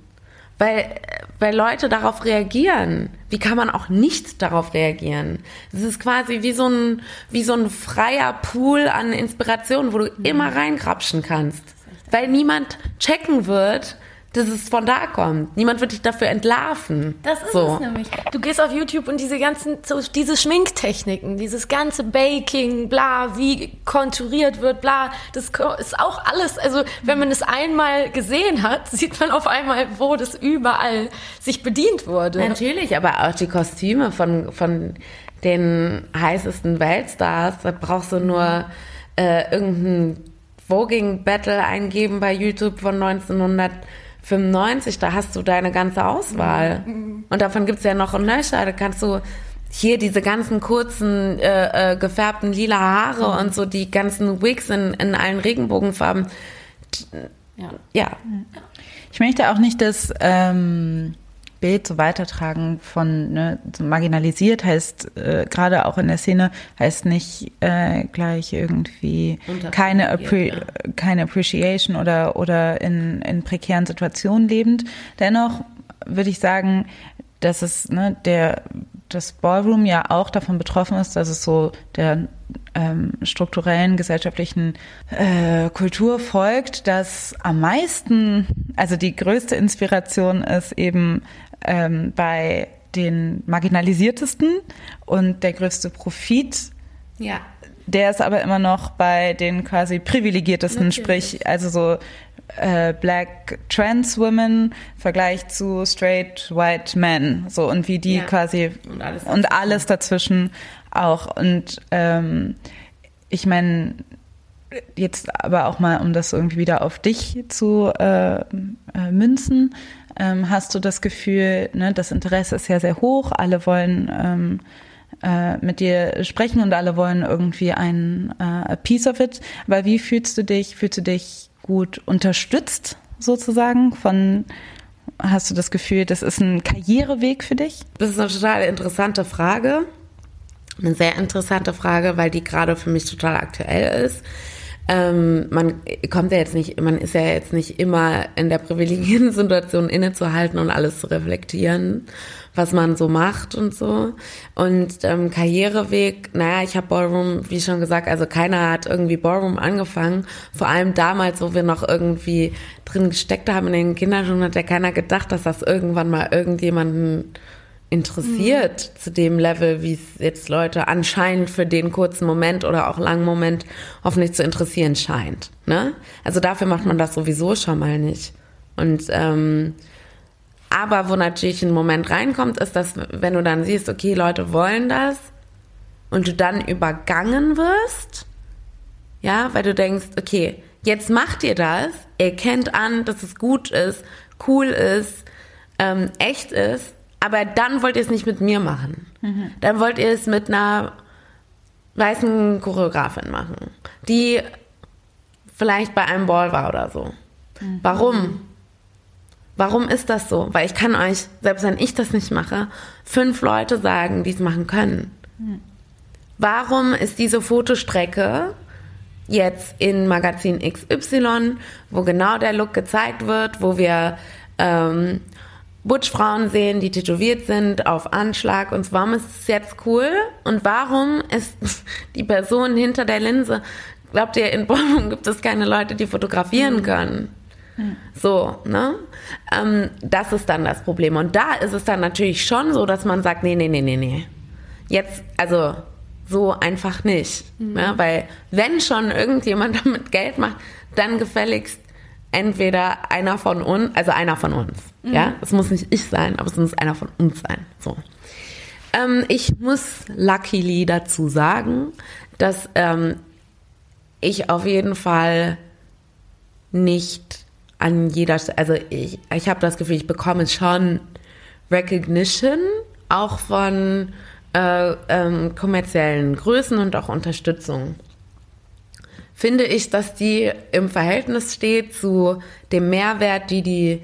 Weil, weil Leute darauf reagieren. Wie kann man auch nicht darauf reagieren? Es ist quasi wie so ein, wie so ein freier Pool an Inspirationen, wo du mhm. immer reingrapschen kannst. Weil niemand checken wird, dass es von da kommt. Niemand wird dich dafür entlarven. Das ist so. es nämlich. Du gehst auf YouTube und diese ganzen, so diese Schminktechniken, dieses ganze Baking, bla, wie konturiert wird, bla, das ist auch alles, also wenn man es einmal gesehen hat, [laughs] sieht man auf einmal, wo das überall sich bedient wurde. Natürlich, aber auch die Kostüme von, von den heißesten Weltstars, da brauchst du nur äh, irgendein Voging Battle eingeben bei YouTube von 1900 95, da hast du deine ganze Auswahl. Mhm. Und davon gibt es ja noch ein Nöcher. Da kannst du hier diese ganzen kurzen, äh, äh, gefärbten lila Haare mhm. und so die ganzen Wigs in, in allen Regenbogenfarben. Ja. ja. Ich möchte auch nicht, dass ähm, Bild so weitertragen von ne, so marginalisiert heißt äh, gerade auch in der Szene heißt nicht äh, gleich irgendwie keine Appre ja. keine Appreciation oder oder in in prekären Situationen lebend. Dennoch würde ich sagen, dass es ne, der das Ballroom ja auch davon betroffen ist, dass es so der ähm, strukturellen gesellschaftlichen äh, Kultur folgt, dass am meisten, also die größte Inspiration ist eben ähm, bei den marginalisiertesten und der größte Profit. Ja. Der ist aber immer noch bei den quasi privilegiertesten, Natürlich. sprich also so äh, Black Trans Women Vergleich zu Straight White Men, so und wie die ja. quasi und alles, und alles dazwischen auch und ähm, ich meine jetzt aber auch mal, um das irgendwie wieder auf dich zu äh, äh, münzen, ähm, hast du das Gefühl, ne, das Interesse ist ja sehr hoch, alle wollen ähm, äh, mit dir sprechen und alle wollen irgendwie ein äh, piece of it. Aber wie fühlst du dich? Fühlst du dich gut unterstützt sozusagen von Hast du das Gefühl, das ist ein Karriereweg für dich? Das ist eine total interessante Frage. Eine sehr interessante Frage, weil die gerade für mich total aktuell ist. Ähm, man kommt ja jetzt nicht, man ist ja jetzt nicht immer in der privilegierten [laughs] Situation innezuhalten und alles zu reflektieren, was man so macht und so. Und ähm, Karriereweg, naja, ich habe Ballroom, wie schon gesagt, also keiner hat irgendwie Ballroom angefangen. Vor allem damals, wo wir noch irgendwie drin gesteckt haben in den Kinderschuhen, hat ja keiner gedacht, dass das irgendwann mal irgendjemanden interessiert mhm. zu dem Level, wie es jetzt Leute anscheinend für den kurzen Moment oder auch langen Moment hoffentlich zu interessieren scheint. Ne? Also dafür macht man das sowieso schon mal nicht. Und ähm, aber wo natürlich ein Moment reinkommt, ist, dass wenn du dann siehst, okay, Leute wollen das und du dann übergangen wirst, ja, weil du denkst, okay, jetzt macht ihr das, ihr kennt an, dass es gut ist, cool ist, ähm, echt ist, aber dann wollt ihr es nicht mit mir machen. Mhm. Dann wollt ihr es mit einer weißen Choreografin machen, die vielleicht bei einem Ball war oder so. Mhm. Warum? Warum ist das so? Weil ich kann euch, selbst wenn ich das nicht mache, fünf Leute sagen, die es machen können. Mhm. Warum ist diese Fotostrecke jetzt in Magazin XY, wo genau der Look gezeigt wird, wo wir ähm, Butch-Frauen sehen, die tätowiert sind auf Anschlag und warum ist es jetzt cool und warum ist [laughs] die Person hinter der Linse, glaubt ihr, in Bonn gibt es keine Leute, die fotografieren mhm. können? Mhm. So, ne? Ähm, das ist dann das Problem. Und da ist es dann natürlich schon so, dass man sagt, nee, nee, nee, nee, nee. Jetzt, also so einfach nicht. Mhm. Ne? Weil wenn schon irgendjemand [laughs] damit Geld macht, dann gefälligst entweder einer von uns, also einer von uns. Mhm. Ja, es muss nicht ich sein, aber es muss einer von uns sein. So. Ähm, ich muss luckily dazu sagen, dass ähm, ich auf jeden Fall nicht an jeder Stelle, also ich, ich habe das Gefühl, ich bekomme schon Recognition, auch von äh, ähm, kommerziellen Größen und auch Unterstützung. Finde ich, dass die im Verhältnis steht zu dem Mehrwert, die die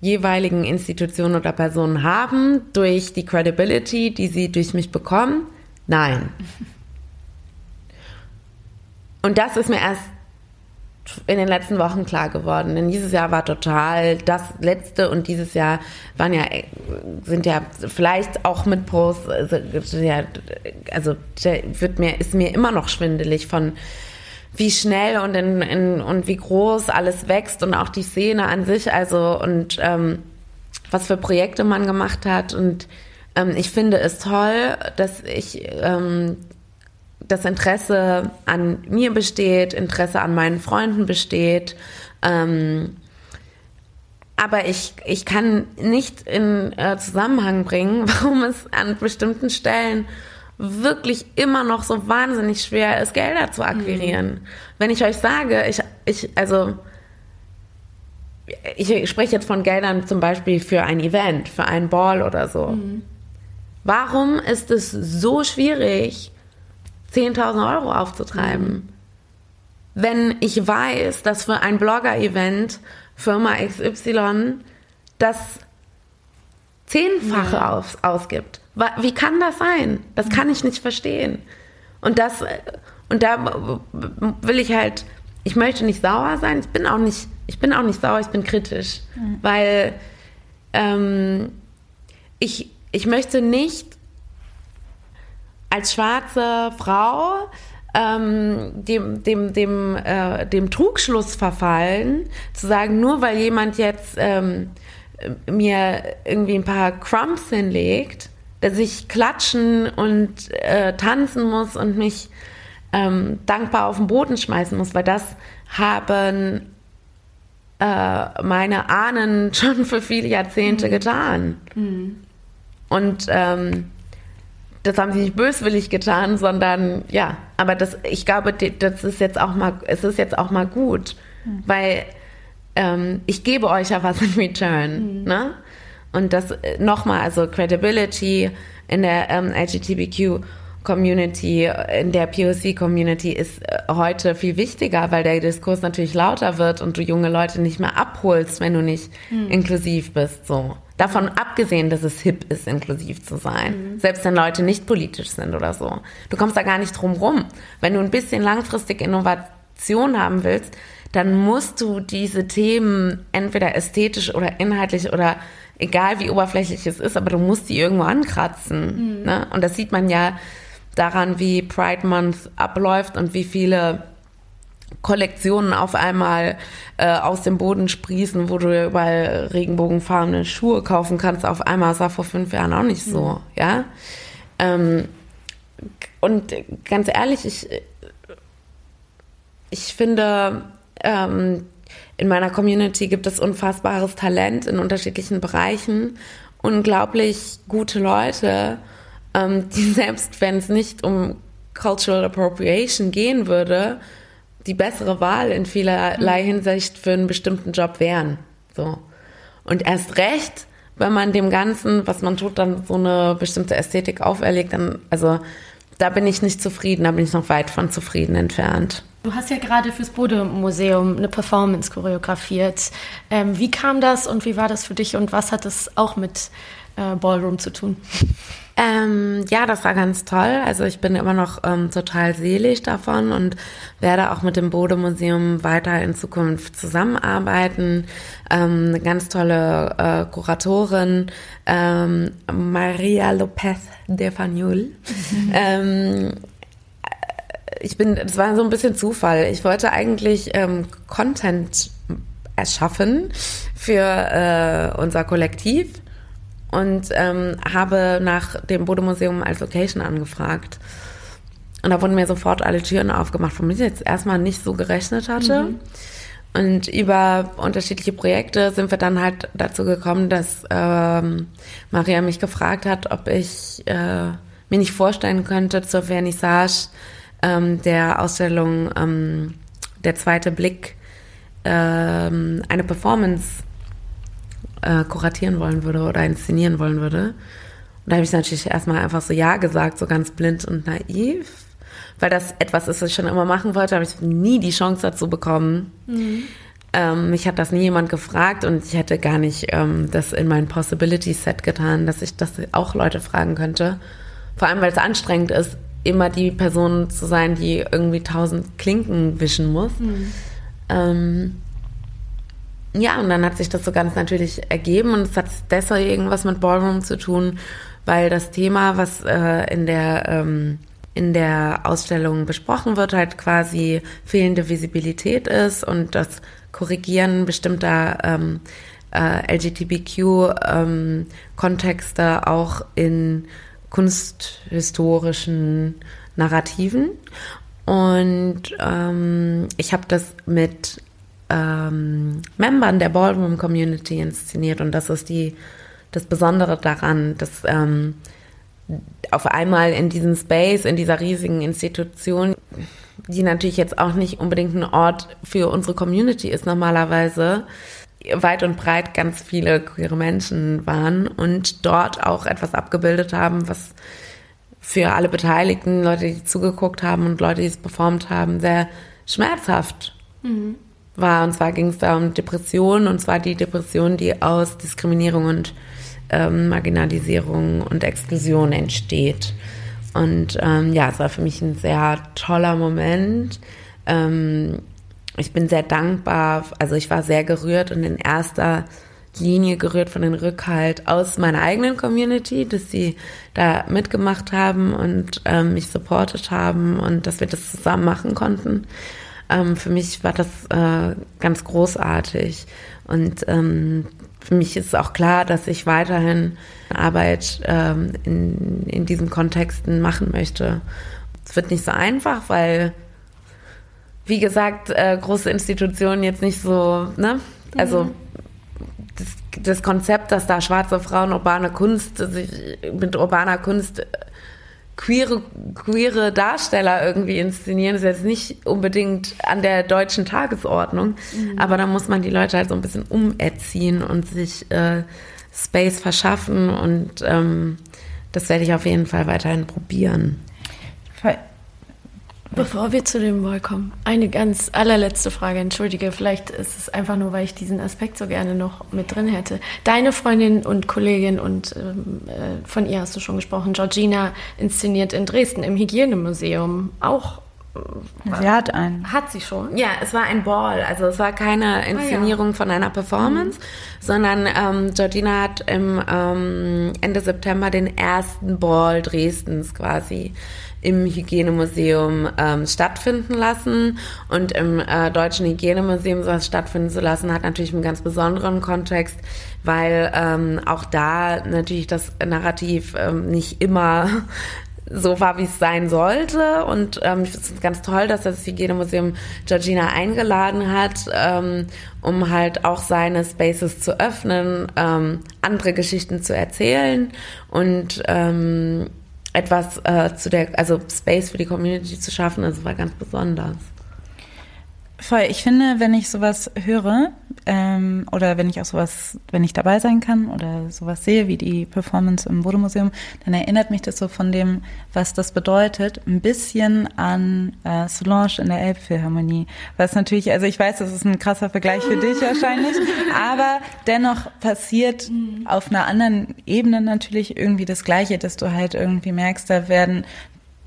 jeweiligen Institutionen oder Personen haben, durch die Credibility, die sie durch mich bekommen? Nein. Und das ist mir erst in den letzten Wochen klar geworden. Denn dieses Jahr war total das letzte und dieses Jahr waren ja, sind ja vielleicht auch mit Posts, also, also wird mir, ist mir immer noch schwindelig von wie schnell und in, in, und wie groß alles wächst und auch die Szene an sich, also und ähm, was für Projekte man gemacht hat. Und ähm, ich finde es toll, dass ich ähm, das Interesse an mir besteht, Interesse an meinen Freunden besteht. Ähm, aber ich, ich kann nicht in äh, Zusammenhang bringen, [laughs] warum es an bestimmten Stellen wirklich immer noch so wahnsinnig schwer ist, Gelder zu akquirieren. Mhm. Wenn ich euch sage, ich, ich, also, ich spreche jetzt von Geldern zum Beispiel für ein Event, für einen Ball oder so. Mhm. Warum ist es so schwierig, 10.000 Euro aufzutreiben? Mhm. Wenn ich weiß, dass für ein Blogger-Event Firma XY das Zehnfache ja. aus, ausgibt. Wie kann das sein? Das kann ich nicht verstehen. Und das, und da will ich halt, ich möchte nicht sauer sein. Ich bin auch nicht, ich bin auch nicht sauer, ich bin kritisch. Mhm. Weil ähm, ich, ich möchte nicht als schwarze Frau ähm, dem, dem, dem, äh, dem Trugschluss verfallen, zu sagen, nur weil jemand jetzt ähm, mir irgendwie ein paar Crumbs hinlegt, dass ich klatschen und äh, tanzen muss und mich ähm, dankbar auf den Boden schmeißen muss, weil das haben äh, meine Ahnen [laughs] schon für viele Jahrzehnte mhm. getan. Mhm. Und ähm, das haben sie nicht böswillig getan, sondern ja, aber das, ich glaube, das ist jetzt auch mal, es ist jetzt auch mal gut, mhm. weil ähm, ich gebe euch ja was in Return, mhm. ne? Und das äh, nochmal, also Credibility in der ähm, LGBTQ Community, in der POC Community ist äh, heute viel wichtiger, weil der Diskurs natürlich lauter wird und du junge Leute nicht mehr abholst, wenn du nicht mhm. inklusiv bist, so. Davon abgesehen, dass es hip ist, inklusiv zu sein. Mhm. Selbst wenn Leute nicht politisch sind oder so. Du kommst da gar nicht drum rum. Wenn du ein bisschen langfristig Innovation haben willst, dann musst du diese Themen entweder ästhetisch oder inhaltlich oder egal wie oberflächlich es ist, aber du musst die irgendwo ankratzen. Mhm. Ne? Und das sieht man ja daran, wie Pride Month abläuft und wie viele Kollektionen auf einmal äh, aus dem Boden sprießen, wo du überall regenbogenfarbene Schuhe kaufen kannst. Auf einmal sah vor fünf Jahren auch nicht so, mhm. ja. Ähm, und ganz ehrlich, ich, ich finde, ähm, in meiner Community gibt es unfassbares Talent in unterschiedlichen Bereichen, unglaublich gute Leute, ähm, die [laughs] selbst wenn es nicht um Cultural Appropriation gehen würde, die bessere Wahl in vielerlei mhm. Hinsicht für einen bestimmten Job wären. So. Und erst recht, wenn man dem Ganzen, was man tut, dann so eine bestimmte Ästhetik auferlegt, dann, also da bin ich nicht zufrieden, da bin ich noch weit von zufrieden entfernt. Du hast ja gerade fürs Bode-Museum eine Performance choreografiert. Ähm, wie kam das und wie war das für dich und was hat es auch mit äh, Ballroom zu tun? Ähm, ja, das war ganz toll. Also ich bin immer noch ähm, total selig davon und werde auch mit dem Bode-Museum weiter in Zukunft zusammenarbeiten. Ähm, eine ganz tolle äh, Kuratorin, ähm, Maria Lopez de Fanul. Mhm. [laughs] Ich bin, es war so ein bisschen Zufall. Ich wollte eigentlich ähm, Content erschaffen für äh, unser Kollektiv und ähm, habe nach dem Bodemuseum als Location angefragt. Und da wurden mir sofort alle Türen aufgemacht, womit ich jetzt erstmal nicht so gerechnet hatte. Mhm. Und über unterschiedliche Projekte sind wir dann halt dazu gekommen, dass ähm, Maria mich gefragt hat, ob ich äh, mir nicht vorstellen könnte, zur Vernissage ähm, der Ausstellung ähm, Der zweite Blick ähm, eine Performance äh, kuratieren wollen würde oder inszenieren wollen würde. Und da habe ich natürlich erstmal einfach so Ja gesagt, so ganz blind und naiv. Weil das etwas ist, was ich schon immer machen wollte, habe ich nie die Chance dazu bekommen. Mhm. Ähm, mich hat das nie jemand gefragt und ich hätte gar nicht ähm, das in mein Possibility Set getan, dass ich das auch Leute fragen könnte. Vor allem, weil es anstrengend ist, immer die Person zu sein, die irgendwie tausend Klinken wischen muss. Mhm. Ähm, ja, und dann hat sich das so ganz natürlich ergeben und es hat deshalb irgendwas mit Ballroom zu tun, weil das Thema, was äh, in der ähm, in der Ausstellung besprochen wird, halt quasi fehlende Visibilität ist und das Korrigieren bestimmter ähm, äh, LGBTQ-Kontexte ähm, auch in kunsthistorischen Narrativen. Und ähm, ich habe das mit ähm, Membern der Ballroom Community inszeniert und das ist die das Besondere daran, dass ähm, auf einmal in diesem Space, in dieser riesigen Institution, die natürlich jetzt auch nicht unbedingt ein Ort für unsere Community ist normalerweise, weit und breit ganz viele queere Menschen waren und dort auch etwas abgebildet haben, was für alle Beteiligten, Leute, die zugeguckt haben und Leute, die es performt haben, sehr schmerzhaft mhm. war. Und zwar ging es da um Depressionen und zwar die Depression, die aus Diskriminierung und ähm, Marginalisierung und Exklusion entsteht. Und ähm, ja, es war für mich ein sehr toller Moment. Ähm, ich bin sehr dankbar, also ich war sehr gerührt und in erster Linie gerührt von den Rückhalt aus meiner eigenen Community, dass sie da mitgemacht haben und ähm, mich supportet haben und dass wir das zusammen machen konnten. Ähm, für mich war das äh, ganz großartig und ähm, für mich ist auch klar, dass ich weiterhin Arbeit ähm, in, in diesen Kontexten machen möchte. Es wird nicht so einfach, weil, wie gesagt, äh, große Institutionen jetzt nicht so, ne? Also mhm. das, das, Konzept, dass da schwarze Frauen urbane Kunst sich mit urbaner Kunst queere, queere Darsteller irgendwie inszenieren, ist jetzt nicht unbedingt an der deutschen Tagesordnung, mhm. aber da muss man die Leute halt so ein bisschen umerziehen und sich äh, Space verschaffen und ähm, das werde ich auf jeden Fall weiterhin probieren. Bevor wir zu dem Wall kommen, eine ganz allerletzte Frage. Entschuldige, vielleicht ist es einfach nur, weil ich diesen Aspekt so gerne noch mit drin hätte. Deine Freundin und Kollegin und ähm, äh, von ihr hast du schon gesprochen, Georgina inszeniert in Dresden im Hygienemuseum auch. Äh, sie hat einen. Hat sie schon? Ja, es war ein Ball. Also es war keine Inszenierung ah, ja. von einer Performance, mhm. sondern ähm, Georgina hat im ähm, Ende September den ersten Ball Dresdens quasi im Hygienemuseum ähm, stattfinden lassen. Und im äh, Deutschen Hygienemuseum sowas stattfinden zu lassen, hat natürlich einen ganz besonderen Kontext, weil ähm, auch da natürlich das Narrativ ähm, nicht immer [laughs] so war, wie es sein sollte. Und ähm, ich finde es ganz toll, dass das Hygienemuseum Georgina eingeladen hat, ähm, um halt auch seine Spaces zu öffnen, ähm, andere Geschichten zu erzählen und ähm, etwas äh, zu der, also Space für die Community zu schaffen, also war ganz besonders. Voll. Ich finde, wenn ich sowas höre ähm, oder wenn ich auch sowas, wenn ich dabei sein kann oder sowas sehe wie die Performance im Bodemuseum, dann erinnert mich das so von dem, was das bedeutet, ein bisschen an äh, Solange in der Elbphilharmonie. Was natürlich, also ich weiß, das ist ein krasser Vergleich für dich wahrscheinlich, [laughs] aber dennoch passiert mhm. auf einer anderen Ebene natürlich irgendwie das Gleiche, dass du halt irgendwie merkst, da werden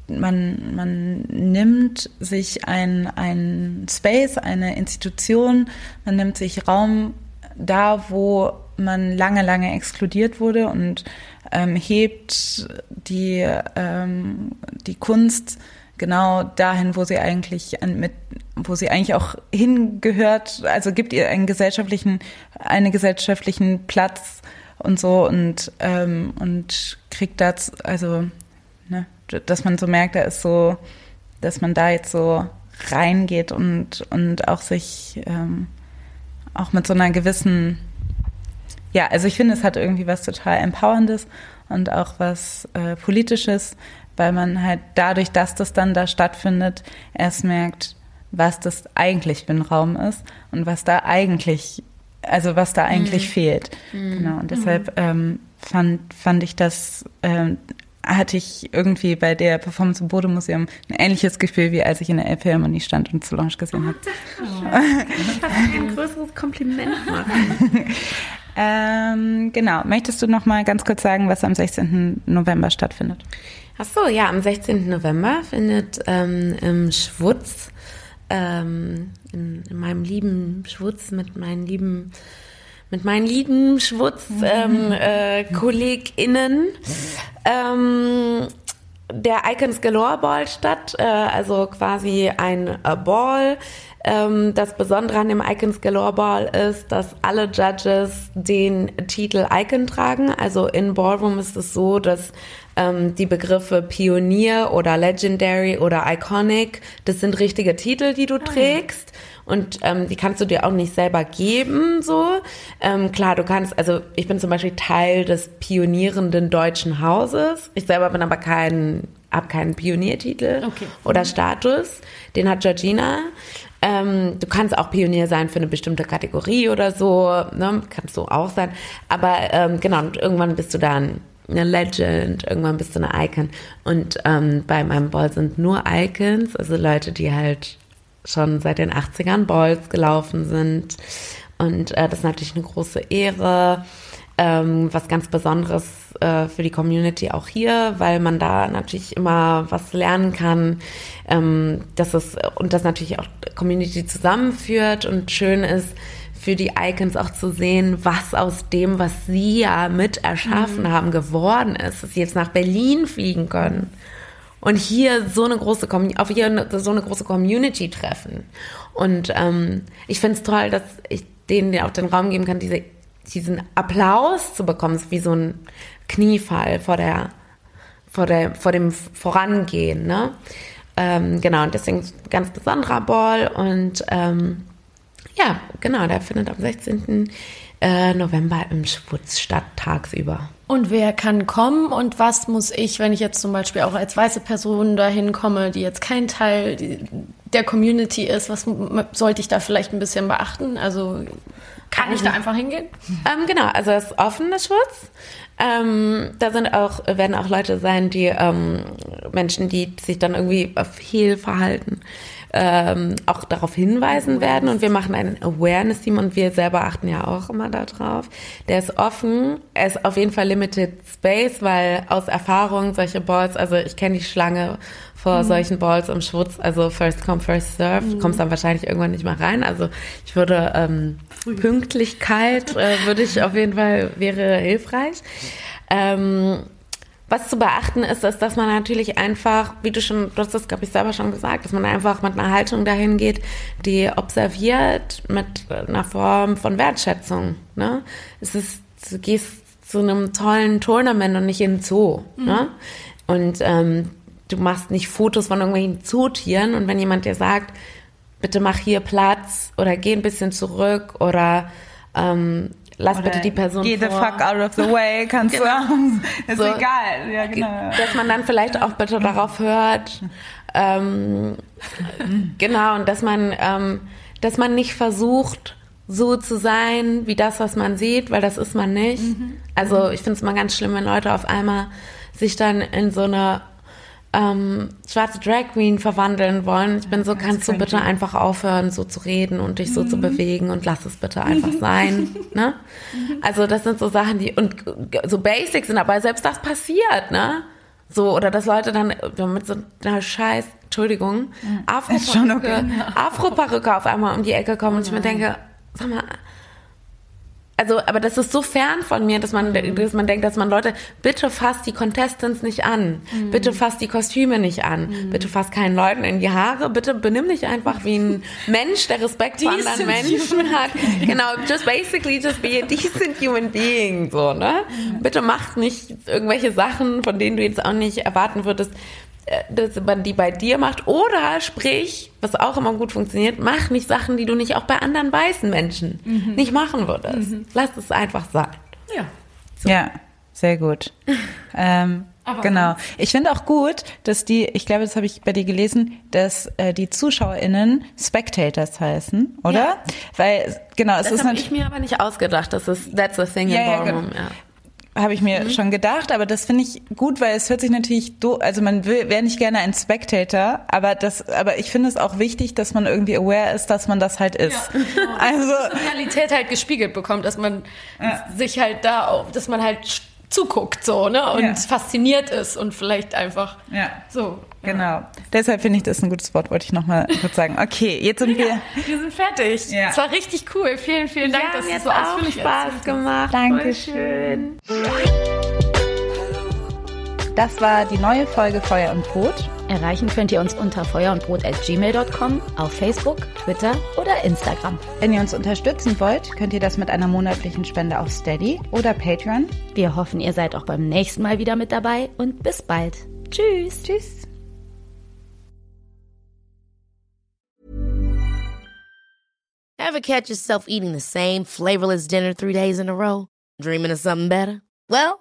man, man nimmt sich ein, ein Space, eine Institution, man nimmt sich Raum da, wo man lange, lange exkludiert wurde und ähm, hebt die, ähm, die Kunst genau dahin, wo sie eigentlich mit, wo sie eigentlich auch hingehört, also gibt ihr einen gesellschaftlichen, einen gesellschaftlichen Platz und so und, ähm, und kriegt das, also dass man so merkt, da ist so, dass man da jetzt so reingeht und, und auch sich ähm, auch mit so einer gewissen, ja, also ich finde, es hat irgendwie was total Empowerndes und auch was äh, Politisches, weil man halt dadurch, dass das dann da stattfindet, erst merkt, was das eigentlich für ein Raum ist und was da eigentlich, also was da eigentlich Mhm. fehlt. Genau. Und deshalb ähm, fand, fand ich das, ähm, hatte ich irgendwie bei der Performance im Bodemuseum ein ähnliches Gefühl, wie als ich in der Elbphilharmonie stand und Solange gesehen habe. Ein größeres Kompliment machen. [laughs] Ähm, genau. Möchtest du noch mal ganz kurz sagen, was am 16. November stattfindet? Ach so, ja, am 16. November findet ähm, im Schwutz, ähm, in, in meinem lieben Schwutz mit meinen lieben mit meinen lieben Schwutz ähm, äh, ähm, der Icons Galore Ball statt, äh, also quasi ein äh, Ball. Ähm, das Besondere an dem Icons Galore Ball ist, dass alle Judges den Titel Icon tragen. Also in Ballroom ist es so, dass ähm, die Begriffe Pionier oder Legendary oder Iconic, das sind richtige Titel, die du trägst. Und ähm, die kannst du dir auch nicht selber geben, so. Ähm, klar, du kannst, also ich bin zum Beispiel Teil des pionierenden deutschen Hauses. Ich selber bin aber kein, hab keinen Pioniertitel Okay. oder Status. Den hat Georgina. Ähm, du kannst auch Pionier sein für eine bestimmte Kategorie oder so, ne? Kannst du auch sein. Aber ähm, genau, und irgendwann bist du dann eine Legend, irgendwann bist du eine Icon. Und ähm, bei meinem Ball sind nur Icons, also Leute, die halt schon seit den 80ern Balls gelaufen sind. Und äh, das ist natürlich eine große Ehre, ähm, was ganz Besonderes äh, für die Community auch hier, weil man da natürlich immer was lernen kann, ähm, dass es und das natürlich auch Community zusammenführt und schön ist für die Icons auch zu sehen, was aus dem, was sie ja mit erschaffen haben, geworden ist, dass sie jetzt nach Berlin fliegen können und hier so eine große auf hier eine- so eine große Community treffen. Und ähm, ich finde es toll, dass ich denen auch den Raum geben kann, diese, diesen Applaus zu bekommen, Es ist wie so ein Kniefall vor der vor der vor dem Vorangehen, ne? Ähm, genau, und deswegen ganz besonderer Ball und ähm, ja, genau, der findet am 16. äh, November im Schwutz statt, tagsüber. Und wer kann kommen und was muss ich, wenn ich jetzt zum Beispiel auch als weiße Person dahin komme, die jetzt kein Teil der Community ist, was sollte ich da vielleicht ein bisschen beachten? Also kann ich da einfach hingehen? [laughs] Ähm, genau, also es ist offen, das Schutz. Ähm, da sind auch, werden auch Leute sein, die ähm, Menschen, die sich dann irgendwie fehlverhalten, ähm, auch darauf hinweisen werden. Und wir machen ein Awareness-Team und wir selber achten ja auch immer darauf. Der ist offen. Er ist auf jeden Fall Limited Space, weil aus Erfahrung solche Balls, also ich kenne die Schlange vor solchen Balls im Schwutz, also first come, first serve, du kommst dann wahrscheinlich irgendwann nicht mehr rein. Also ich würde ähm, Pünktlichkeit äh, würde ich auf jeden Fall wäre hilfreich. Ähm, was zu beachten ist, ist, dass man natürlich einfach, wie du schon, du hast das, glaube ich, selber schon gesagt, dass man einfach mit einer Haltung dahin geht, die observiert mit einer Form von Wertschätzung. Ne? Es ist, du gehst zu einem tollen Tournament und nicht in den Zoo. Ne? Und ähm, du machst nicht Fotos von irgendwelchen Zootieren und wenn jemand dir sagt, bitte mach hier Platz oder geh ein bisschen zurück oder ähm, lass bitte die Person Geh the vor. fuck out of the way, kannst du sagen. [laughs] Ist So. egal. Ja, genau. dass man dann vielleicht auch bitte darauf hört, ähm, genau, und dass man, ähm, dass man nicht versucht, so zu sein wie das, was man sieht, weil das ist man nicht. Also ich finde es mal ganz schlimm, wenn Leute auf einmal sich dann in so eine ähm, schwarze Drag Queen verwandeln wollen. Ich bin so, kannst du bitte einfach aufhören, so zu reden und dich so zu bewegen und lass es bitte einfach [laughs] sein. ne? Also das sind so Sachen, die und so basic sind, aber selbst das passiert, ne? So, oder dass Leute dann mit so einer Scheiß, Entschuldigung, Afro-Perücke okay. Afro auf einmal um die Ecke kommen und ich mir denke, sag mal, also, aber das ist so fern von mir, dass man, dass man denkt, dass man Leute, bitte fasst die Contestants nicht an, bitte fasst die Kostüme nicht an, bitte fasst keinen Leuten in die Haare, bitte benimm dich einfach wie ein [laughs] Mensch, der Respekt vor anderen Menschen hat. Genau, just basically just be a decent human being, so, ne? Bitte macht nicht irgendwelche Sachen, von denen du jetzt auch nicht erwarten würdest, dass man die bei dir macht. Oder sprich, was auch immer gut funktioniert, mach nicht Sachen, die du nicht auch bei anderen weißen Menschen nicht machen würdest. Lass es einfach sein. Ja. Ja, sehr gut. [laughs] ähm, Aber genau. Ich finde auch gut, dass die, ich glaube, das habe ich bei dir gelesen, dass äh, die ZuschauerInnen Spectators heißen, oder? Ja. Weil, genau, es das ist natürlich. ich mir aber nicht ausgedacht. Das ist, that's the thing ja, in Ballroom, ja. Habe ich mir mhm. schon gedacht, aber das finde ich gut, weil es hört sich natürlich do, also man wäre nicht gerne ein Spectator, aber das, aber ich finde es auch wichtig, dass man irgendwie aware ist, dass man das halt ist. Ja, genau. Also Realität halt gespiegelt bekommt, dass man ja. sich halt da, auch, dass man halt zuguckt so, ne? Und ja. fasziniert ist und vielleicht einfach ja. so. Genau. Ja. Deshalb finde ich das ein gutes Wort, wollte ich nochmal kurz sagen. Okay, jetzt sind wir. wir sind fertig. Ja. Es war richtig cool. Vielen, vielen Dank, dass du so ausführlich Spaß gemacht. Dankeschön. Das war die neue Folge Feuer und Brot. Erreichen könnt ihr uns unter feuerundbrot.gmail.com, auf Facebook, Twitter oder Instagram. Wenn ihr uns unterstützen wollt, könnt ihr das mit einer monatlichen Spende auf Steady oder Patreon. Wir hoffen, ihr seid auch beim nächsten Mal wieder mit dabei und bis bald. Tschüss. Tschüss. Ever catch yourself eating the same flavorless dinner three days in a row? Dreaming of something better? Well,